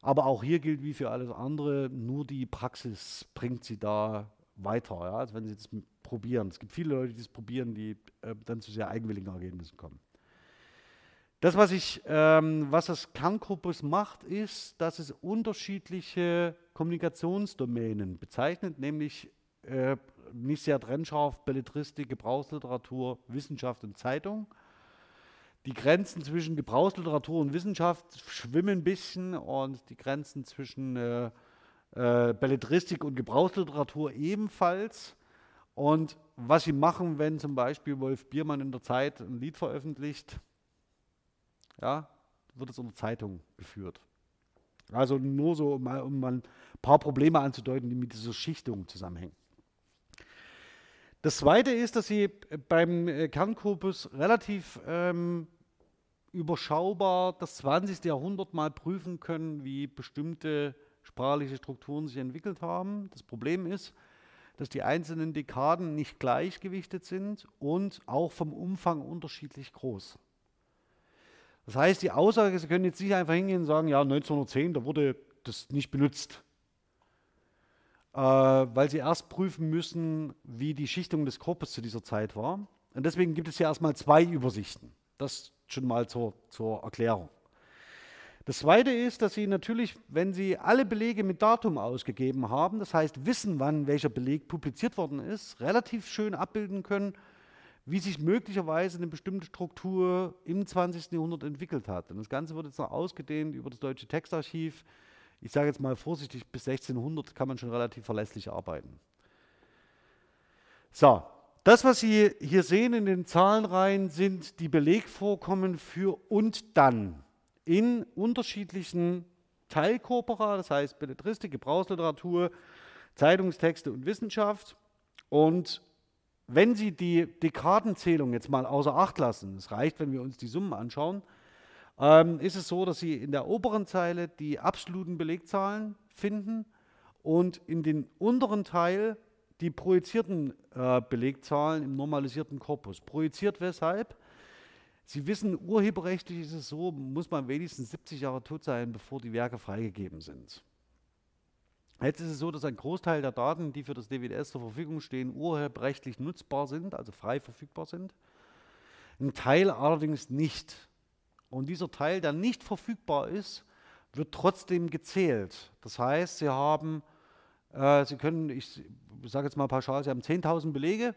Speaker 1: Aber auch hier gilt wie für alles andere, nur die Praxis bringt sie da weiter. Ja? Also wenn sie das probieren. Es gibt viele Leute, die es probieren, die äh, dann zu sehr eigenwilligen Ergebnissen kommen. Das, was, ich, ähm, was das Kernkorpus macht, ist, dass es unterschiedliche Kommunikationsdomänen bezeichnet, nämlich äh, nicht sehr trennscharf Belletristik, Gebrauchsliteratur, Wissenschaft und Zeitung die Grenzen zwischen Gebrauchsliteratur und Wissenschaft schwimmen ein bisschen und die Grenzen zwischen äh, äh, Belletristik und Gebrauchsliteratur ebenfalls. Und was sie machen, wenn zum Beispiel Wolf Biermann in der Zeit ein Lied veröffentlicht, ja, wird es unter Zeitung geführt. Also nur so, um mal, um mal ein paar Probleme anzudeuten, die mit dieser Schichtung zusammenhängen. Das Zweite ist, dass Sie beim äh, Kernkorpus relativ ähm, überschaubar das 20. Jahrhundert mal prüfen können, wie bestimmte sprachliche Strukturen sich entwickelt haben. Das Problem ist, dass die einzelnen Dekaden nicht gleichgewichtet sind und auch vom Umfang unterschiedlich groß. Das heißt, die Aussage, Sie können jetzt nicht einfach hingehen und sagen, ja, 1910, da wurde das nicht benutzt, äh, weil Sie erst prüfen müssen, wie die Schichtung des Korpus zu dieser Zeit war. Und deswegen gibt es ja erstmal zwei Übersichten. Das schon mal zur, zur Erklärung. Das Zweite ist, dass Sie natürlich, wenn Sie alle Belege mit Datum ausgegeben haben, das heißt wissen, wann welcher Beleg publiziert worden ist, relativ schön abbilden können, wie sich möglicherweise eine bestimmte Struktur im 20. Jahrhundert entwickelt hat. Und das Ganze wird jetzt noch ausgedehnt über das Deutsche Textarchiv. Ich sage jetzt mal vorsichtig, bis 1600 kann man schon relativ verlässlich arbeiten. So, das, was Sie hier sehen in den Zahlenreihen, sind die Belegvorkommen für und dann in unterschiedlichen Teilkorpora, das heißt Belletristik, Gebrauchsliteratur, Zeitungstexte und Wissenschaft. Und wenn Sie die Dekadenzählung jetzt mal außer Acht lassen, es reicht, wenn wir uns die Summen anschauen, ähm, ist es so, dass Sie in der oberen Zeile die absoluten Belegzahlen finden und in den unteren Teil die projizierten äh, Belegzahlen im normalisierten Korpus. Projiziert weshalb? Sie wissen, urheberrechtlich ist es so, muss man wenigstens 70 Jahre tot sein, bevor die Werke freigegeben sind. Jetzt ist es so, dass ein Großteil der Daten, die für das DWDS zur Verfügung stehen, urheberrechtlich nutzbar sind, also frei verfügbar sind. Ein Teil allerdings nicht. Und dieser Teil, der nicht verfügbar ist, wird trotzdem gezählt. Das heißt, Sie haben, äh, Sie können, ich sage jetzt mal pauschal, Sie haben 10.000 Belege,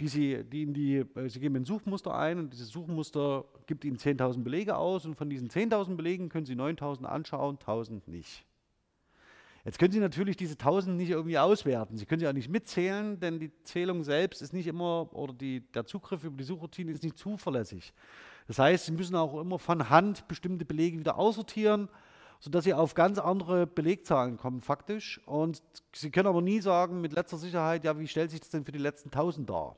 Speaker 1: die Sie, die in die, äh, Sie geben ein Suchmuster ein und dieses Suchmuster gibt Ihnen 10.000 Belege aus und von diesen 10.000 Belegen können Sie 9.000 anschauen, 1.000 nicht. Jetzt können Sie natürlich diese 1000 nicht irgendwie auswerten. Sie können sie auch nicht mitzählen, denn die Zählung selbst ist nicht immer, oder die, der Zugriff über die Suchroutine ist nicht zuverlässig. Das heißt, Sie müssen auch immer von Hand bestimmte Belege wieder aussortieren, sodass Sie auf ganz andere Belegzahlen kommen faktisch. Und Sie können aber nie sagen mit letzter Sicherheit, ja, wie stellt sich das denn für die letzten 1000 dar?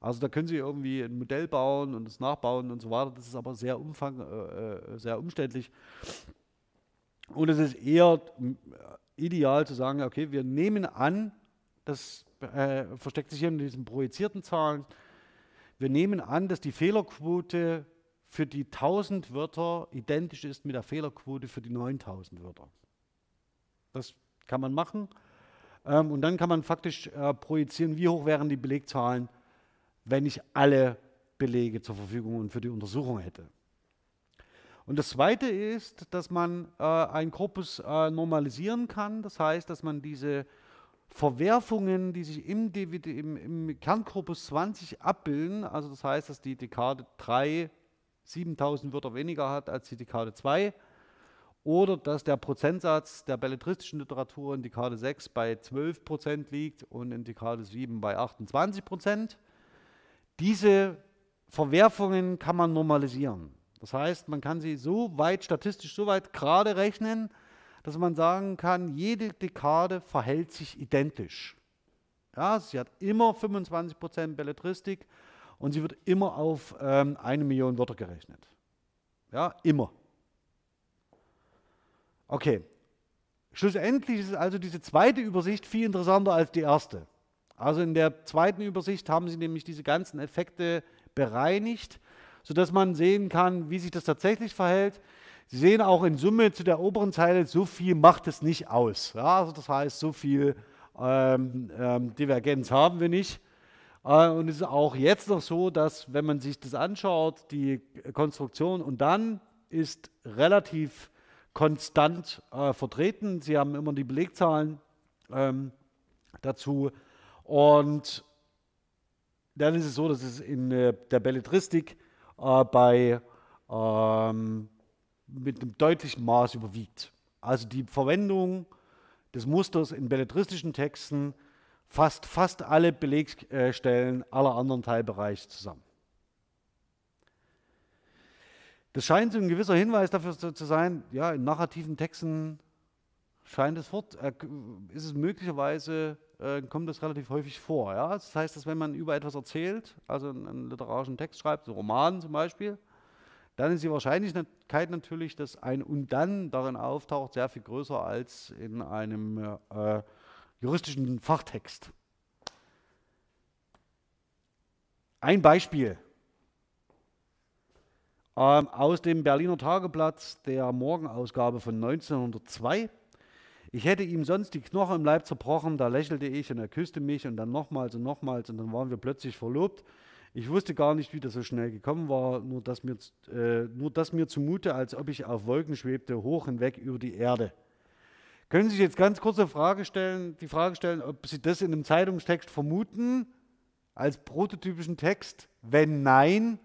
Speaker 1: Also da können Sie irgendwie ein Modell bauen und es nachbauen und so weiter. Das ist aber sehr, umfang, äh, äh sehr umständlich. Und es ist eher äh, ideal zu sagen, okay, wir nehmen an, das äh, versteckt sich hier in diesen projizierten Zahlen, wir nehmen an, dass die Fehlerquote für die 1000 Wörter identisch ist mit der Fehlerquote für die 9000 Wörter. Das kann man machen. Ähm, und dann kann man faktisch äh, projizieren, wie hoch wären die Belegzahlen, wenn ich alle Belege zur Verfügung und für die Untersuchung hätte. Und das Zweite ist, dass man äh, einen Korpus äh, normalisieren kann. Das heißt, dass man diese Verwerfungen, die sich im, DVD, im, im Kernkorpus 20 abbilden, also das heißt, dass die Dekade 3 7000 Wörter weniger hat als die Dekade 2, oder dass der Prozentsatz der belletristischen Literatur in Dekade 6 bei 12 Prozent liegt und in Dekade 7 bei 28 Prozent. Diese Verwerfungen kann man normalisieren. Das heißt, man kann sie so weit statistisch so weit gerade rechnen, dass man sagen kann, jede Dekade verhält sich identisch. Ja, sie hat immer 25% Belletristik und sie wird immer auf ähm, eine Million Wörter gerechnet. Ja, immer. Okay. Schlussendlich ist also diese zweite Übersicht viel interessanter als die erste. Also in der zweiten Übersicht haben Sie nämlich diese ganzen Effekte bereinigt sodass man sehen kann, wie sich das tatsächlich verhält. Sie sehen auch in Summe zu der oberen Zeile, so viel macht es nicht aus. Ja, also das heißt, so viel ähm, ähm, Divergenz haben wir nicht. Äh, und es ist auch jetzt noch so, dass wenn man sich das anschaut, die Konstruktion und dann ist relativ konstant äh, vertreten. Sie haben immer die Belegzahlen ähm, dazu. Und dann ist es so, dass es in äh, der Belletristik äh, bei, ähm, mit einem deutlichen Maß überwiegt. Also die Verwendung des Musters in belletristischen Texten fasst fast alle Belegstellen aller anderen Teilbereiche zusammen. Das scheint so ein gewisser Hinweis dafür zu sein, ja, in narrativen Texten scheint es fort, äh, ist es möglicherweise äh, kommt das relativ häufig vor. Ja? Das heißt, dass wenn man über etwas erzählt, also einen, einen literarischen Text schreibt, so Roman zum Beispiel, dann ist die Wahrscheinlichkeit natürlich, dass ein und dann darin auftaucht, sehr viel größer als in einem äh, juristischen Fachtext. Ein Beispiel ähm, aus dem Berliner Tageblatt der Morgenausgabe von 1902. Ich hätte ihm sonst die Knochen im Leib zerbrochen, da lächelte ich und er küsste mich und dann nochmals und nochmals und dann waren wir plötzlich verlobt. Ich wusste gar nicht, wie das so schnell gekommen war, nur dass mir, äh, nur dass mir zumute, als ob ich auf Wolken schwebte, hoch hinweg über die Erde. Können Sie sich jetzt ganz kurz Frage stellen, die Frage stellen, ob Sie das in einem Zeitungstext vermuten, als prototypischen Text? Wenn nein,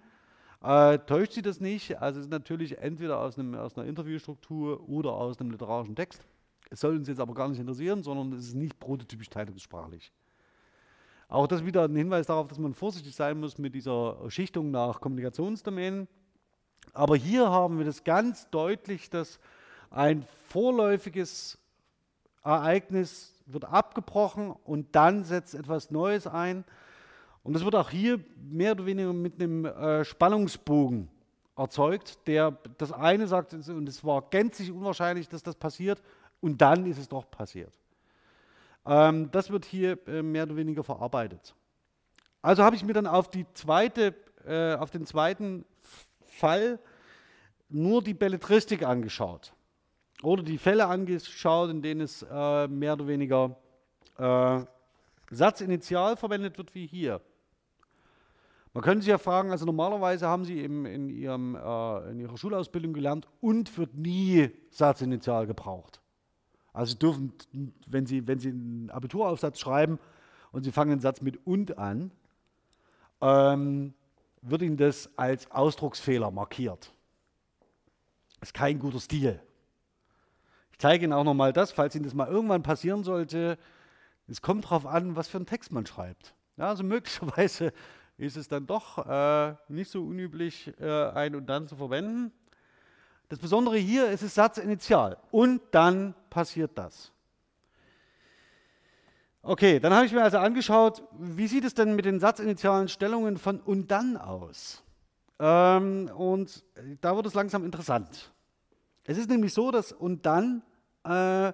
Speaker 1: äh, täuscht Sie das nicht? Also es ist natürlich entweder aus, einem, aus einer Interviewstruktur oder aus einem literarischen Text. Es soll uns jetzt aber gar nicht interessieren, sondern es ist nicht prototypisch teilungssprachlich. Auch das wieder ein Hinweis darauf, dass man vorsichtig sein muss mit dieser Schichtung nach Kommunikationsdomänen. Aber hier haben wir das ganz deutlich, dass ein vorläufiges Ereignis wird abgebrochen und dann setzt etwas Neues ein. Und das wird auch hier mehr oder weniger mit einem äh, Spannungsbogen erzeugt, der das eine sagt, und es war gänzlich unwahrscheinlich, dass das passiert, und dann ist es doch passiert. Ähm, das wird hier äh, mehr oder weniger verarbeitet. Also habe ich mir dann auf, die zweite, äh, auf den zweiten Fall nur die Belletristik angeschaut. oder die Fälle angeschaut, in denen es äh, mehr oder weniger äh, Satzinitial verwendet wird, wie hier. Man könnte sich ja fragen, also normalerweise haben Sie im, in, ihrem, äh, in Ihrer Schulausbildung gelernt, und wird nie Satzinitial gebraucht. Also Sie dürfen, wenn Sie, wenn Sie einen Abituraufsatz schreiben und Sie fangen den Satz mit und an, ähm, wird Ihnen das als Ausdrucksfehler markiert. Das ist kein guter Stil. Ich zeige Ihnen auch nochmal das, falls Ihnen das mal irgendwann passieren sollte. Es kommt darauf an, was für einen Text man schreibt. Ja, also möglicherweise ist es dann doch äh, nicht so unüblich, äh, ein und dann zu verwenden. Das Besondere hier ist das Satzinitial. Und dann passiert das. Okay, dann habe ich mir also angeschaut, wie sieht es denn mit den satzinitialen Stellungen von und dann aus? Ähm, und da wird es langsam interessant. Es ist nämlich so, dass und dann äh,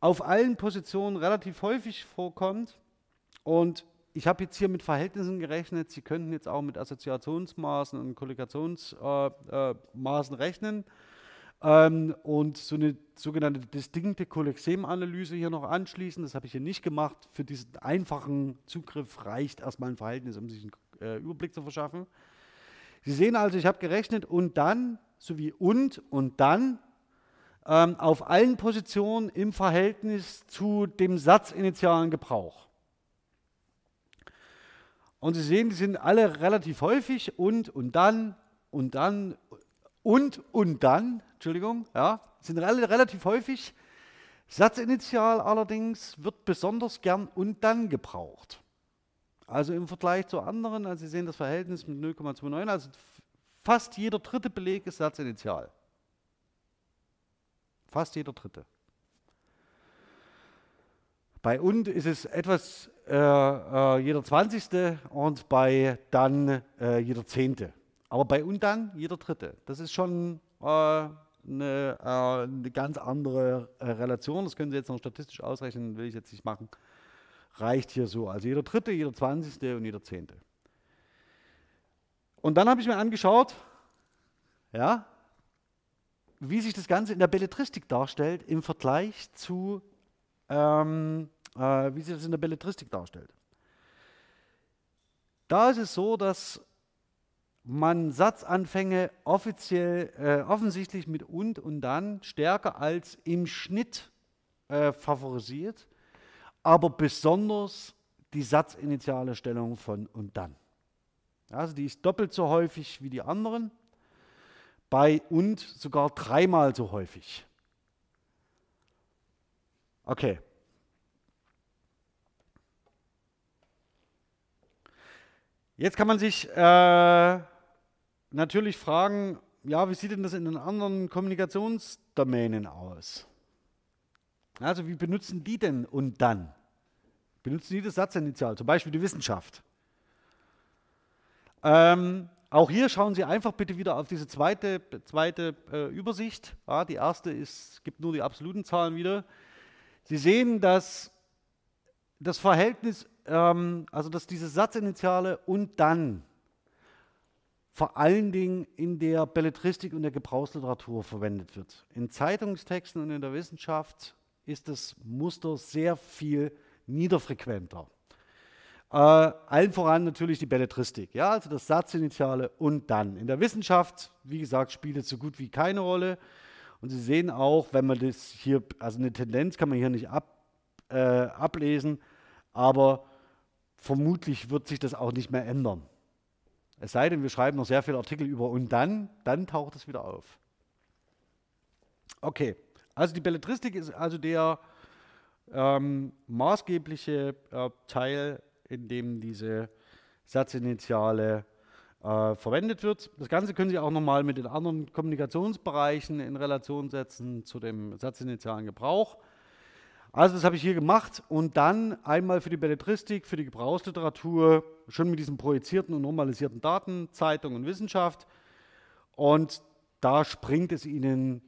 Speaker 1: auf allen Positionen relativ häufig vorkommt. Und ich habe jetzt hier mit Verhältnissen gerechnet. Sie könnten jetzt auch mit Assoziationsmaßen und Kollokationsmaßen äh, äh, rechnen ähm, und so eine sogenannte distinkte Kollexemanalyse hier noch anschließen. Das habe ich hier nicht gemacht. Für diesen einfachen Zugriff reicht erstmal ein Verhältnis, um sich einen äh, Überblick zu verschaffen. Sie sehen also, ich habe gerechnet und dann sowie und und dann ähm, auf allen Positionen im Verhältnis zu dem satzinitialen Gebrauch. Und Sie sehen, die sind alle relativ häufig und, und dann, und dann, und, und dann, Entschuldigung, ja, sind alle relativ häufig. Satzinitial allerdings wird besonders gern und dann gebraucht. Also im Vergleich zu anderen, also Sie sehen das Verhältnis mit 0,29, also fast jeder dritte Beleg ist Satzinitial. Fast jeder dritte. Bei und ist es etwas äh, äh, jeder Zwanzigste und bei dann äh, jeder Zehnte. Aber bei und dann jeder Dritte. Das ist schon äh, eine, äh, eine, ganz andere äh, Relation. Das können Sie jetzt noch statistisch ausrechnen, will ich jetzt nicht machen. Reicht hier so. Also jeder Dritte, jeder Zwanzigste und jeder Zehnte. Und dann habe ich mir angeschaut, ja, wie sich das Ganze in der Belletristik darstellt im Vergleich zu ähm, äh, wie sich das in der Belletristik darstellt. Da ist es so, dass man Satzanfänge offiziell, äh, offensichtlich mit und und dann stärker als im Schnitt äh, favorisiert, aber besonders die satzinitiale Stellung von und dann. Also die ist doppelt so häufig wie die anderen, bei und sogar dreimal so häufig. Okay, Jetzt kann man sich äh, natürlich fragen, ja, wie sieht denn das in den anderen Kommunikationsdomänen aus? Also wie benutzen die denn und dann? Benutzen die das Satzinitial, zum Beispiel die Wissenschaft? Ähm, auch hier schauen Sie einfach bitte wieder auf diese zweite, zweite äh, Übersicht. Ja, die erste ist, gibt nur die absoluten Zahlen wieder. Sie sehen, dass das Verhältnis ähm, also dass diese Satzinitiale und dann vor allen Dingen in der Belletristik und der Gebrauchsliteratur verwendet wird. In Zeitungstexten und in der Wissenschaft ist das Muster sehr viel niederfrequenter. Äh, allen voran natürlich die Belletristik, ja, also das Satzinitiale und dann. In der Wissenschaft, wie gesagt, spielt es so gut wie keine Rolle. Und Sie sehen auch, wenn man das hier, also eine Tendenz kann man hier nicht ab, äh, ablesen, aber vermutlich wird sich das auch nicht mehr ändern. Es sei denn, wir schreiben noch sehr viele Artikel über und dann, dann taucht es wieder auf. Okay, also die Belletristik ist also der ähm, maßgebliche äh, Teil, in dem diese Satzinitiale äh, verwendet wird. Das Ganze können Sie auch nochmal mit den anderen Kommunikationsbereichen in Relation setzen zu dem satzinitialen Gebrauch. Also das habe ich hier gemacht und dann einmal für die Belletristik, für die Gebrauchsliteratur, schon mit diesen projizierten und normalisierten Daten, Zeitung und Wissenschaft. Und da springt es Ihnen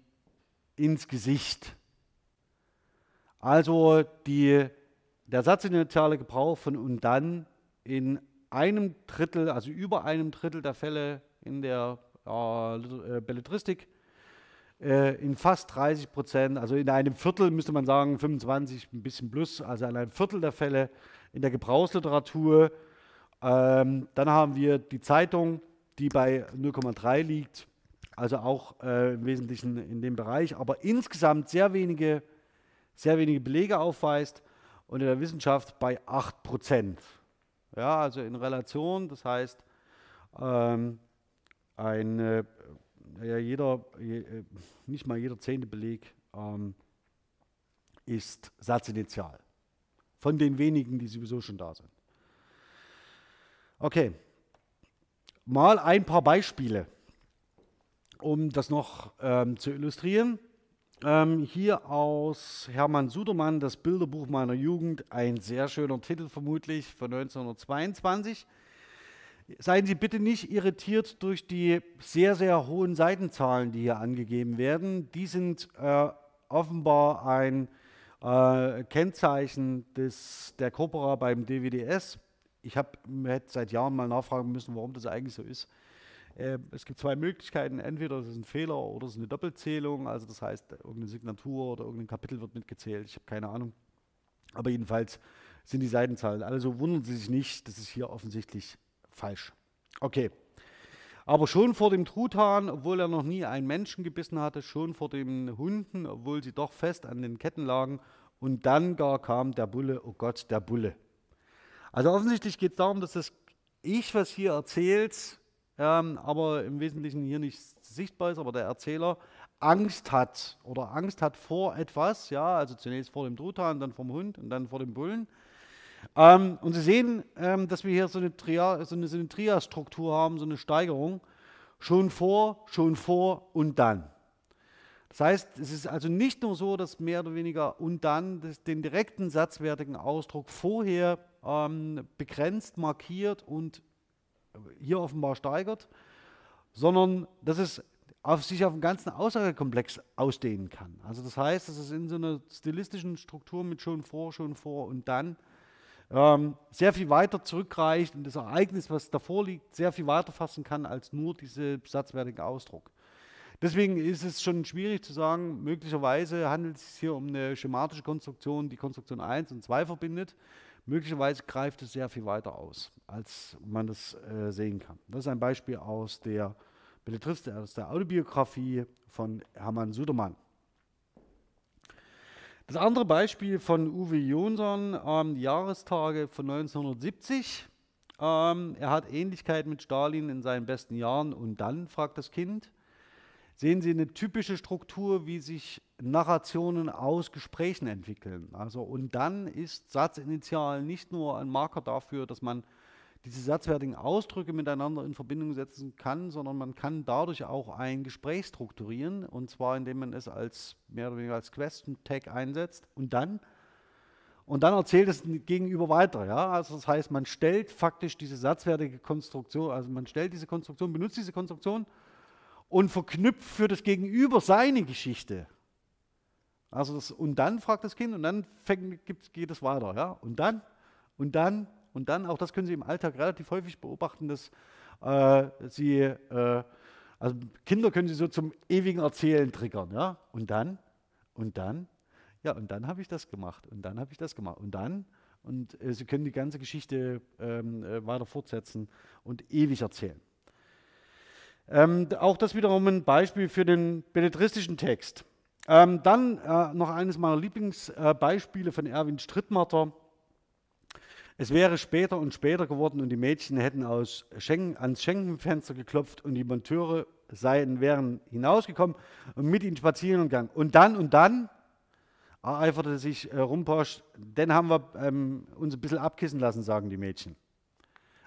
Speaker 1: ins Gesicht. Also die, der satzinitiale Gebrauch von und dann in einem Drittel, also über einem Drittel der Fälle in der äh, Belletristik äh, in fast 30 Prozent, also in einem Viertel müsste man sagen, 25, ein bisschen plus, also in einem Viertel der Fälle in der Gebrauchsliteratur. Ähm, dann haben wir die Zeitung, die bei 0,3 liegt, also auch äh, im Wesentlichen in dem Bereich, aber insgesamt sehr wenige, sehr wenige Belege aufweist und in der Wissenschaft bei 8 Prozent. Ja, also in Relation, das heißt, ähm, ein, äh, ja, jeder, je, äh, nicht mal jeder zehnte Beleg ähm, ist Satzinitial. Von den wenigen, die sowieso schon da sind. Okay, mal ein paar Beispiele, um das noch ähm, zu illustrieren. Ähm, hier aus Hermann Sudermann, das Bilderbuch meiner Jugend, ein sehr schöner Titel vermutlich von 1922. Seien Sie bitte nicht irritiert durch die sehr, sehr hohen Seitenzahlen, die hier angegeben werden. Die sind äh, offenbar ein äh, Kennzeichen des, der Corpora beim DWDS. Ich habe seit Jahren mal nachfragen müssen, warum das eigentlich so ist. Äh, es gibt zwei Möglichkeiten. Entweder es ist ein Fehler oder es ist eine Doppelzählung. Also das heißt, irgendeine Signatur oder irgendein Kapitel wird mitgezählt. Ich habe keine Ahnung. Aber jedenfalls sind die Seitenzahlen. Also wundern Sie sich nicht, das ist hier offensichtlich falsch. Okay. Aber schon vor dem Truthahn, obwohl er noch nie einen Menschen gebissen hatte, schon vor den Hunden, obwohl sie doch fest an den Ketten lagen. Und dann gar kam der Bulle, oh Gott, der Bulle. Also offensichtlich geht es darum, dass das Ich, was hier erzählt, ähm, aber im Wesentlichen hier nicht sichtbar ist, aber der Erzähler Angst hat oder Angst hat vor etwas, ja, also zunächst vor dem Truthahn, dann vom Hund und dann vor dem Bullen. Ähm, und Sie sehen, ähm, dass wir hier so eine, Tria, so eine, so eine Trias-Struktur haben, so eine Steigerung. Schon vor, schon vor und dann. Das heißt, es ist also nicht nur so, dass mehr oder weniger und dann den direkten satzwertigen Ausdruck vorher ähm, begrenzt, markiert und hier offenbar steigert, sondern dass es auf sich auf den ganzen Aussagekomplex ausdehnen kann. Also das heißt, dass es in so einer stilistischen Struktur mit schon vor, schon vor und dann ähm, sehr viel weiter zurückreicht und das Ereignis, was davor liegt, sehr viel weiter fassen kann als nur diese satzwertige Ausdruck. Deswegen ist es schon schwierig zu sagen, möglicherweise handelt es sich hier um eine schematische Konstruktion, die Konstruktion 1 und 2 verbindet. Möglicherweise greift es sehr viel weiter aus, als man das äh, sehen kann. Das ist ein Beispiel aus der Belletristik, aus der Autobiografie von Hermann Sudermann. Das andere Beispiel von Uwe Jonsson, ähm, Jahrestage von 1970. Ähm, er hat Ähnlichkeit mit Stalin in seinen besten Jahren und dann, fragt das Kind, sehen Sie eine typische Struktur, wie sich Narrationen aus Gesprächen entwickeln. Also und dann ist Satzinitial nicht nur ein Marker dafür, dass man diese satzwertigen Ausdrücke miteinander in Verbindung setzen kann, sondern man kann dadurch auch ein Gespräch strukturieren und zwar indem man es als mehr oder weniger als Question Tag einsetzt und dann und dann erzählt es gegenüber weiter. Ja? Also das heißt, man stellt faktisch diese satzwertige Konstruktion, also man stellt diese Konstruktion, benutzt diese Konstruktion und verknüpft für das Gegenüber seine Geschichte. Also das, und dann fragt das Kind und dann fängt, geht es weiter. Ja? Und dann, und dann, und dann, auch das können Sie im Alltag relativ häufig beobachten, dass äh, Sie, äh, also Kinder können Sie so zum ewigen Erzählen triggern. Ja? Und dann, und dann, ja, und dann habe ich das gemacht, und dann habe ich das gemacht, und dann, und äh, Sie können die ganze Geschichte ähm, äh, weiter fortsetzen und ewig erzählen. Ähm, auch das wiederum ein Beispiel für den belletristischen Text. Ähm, dann äh, noch eines meiner Lieblingsbeispiele äh, von Erwin Strittmatter. Es wäre später und später geworden und die Mädchen hätten aus Schengen, ans Schenkenfenster geklopft und die Monteure seien, wären hinausgekommen und mit ihnen spazieren gegangen. Und dann und dann ereiferte sich äh, Rumposch, dann haben wir ähm, uns ein bisschen abkissen lassen, sagen die Mädchen.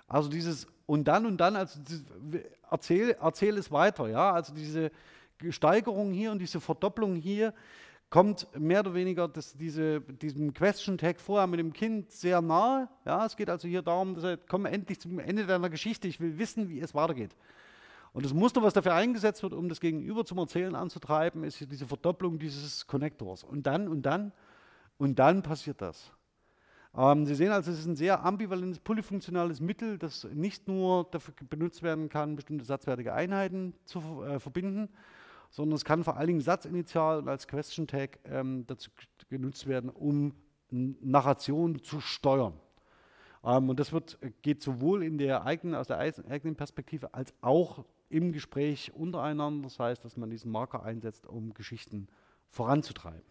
Speaker 1: Also dieses und dann und dann, also erzähl, erzähl es weiter, ja, also diese Steigerung hier und diese Verdopplung hier kommt mehr oder weniger das, diese, diesem Question Tag vorher mit dem Kind sehr nahe. Ja, es geht also hier darum, dass er komm endlich zum Ende deiner Geschichte, ich will wissen, wie es weitergeht. Und das Muster, was dafür eingesetzt wird, um das Gegenüber zum Erzählen anzutreiben, ist diese Verdopplung dieses Connectors. Und dann, und dann, und dann passiert das. Ähm, Sie sehen also, es ist ein sehr ambivalentes, polyfunktionales Mittel, das nicht nur dafür benutzt werden kann, bestimmte satzwertige Einheiten zu äh, verbinden, sondern es kann vor allen Dingen Satzinitial und als Question Tag ähm, dazu genutzt werden, um Narration zu steuern. Ähm, und das wird, geht sowohl in der eigenen, aus der eigenen Perspektive als auch im Gespräch untereinander. Das heißt, dass man diesen Marker einsetzt, um Geschichten voranzutreiben.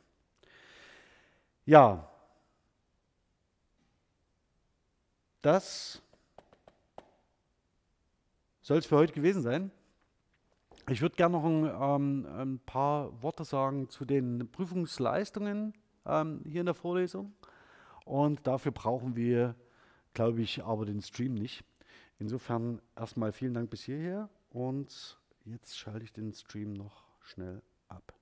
Speaker 1: Ja, das soll es für heute gewesen sein. Ich würde gerne noch ein, ähm, ein, paar Worte sagen zu den Prüfungsleistungen ähm, hier in der Vorlesung. Und dafür brauchen wir, glaube ich, aber den Stream nicht. Insofern erstmal vielen Dank bis hierher und jetzt schalte ich den Stream noch schnell ab.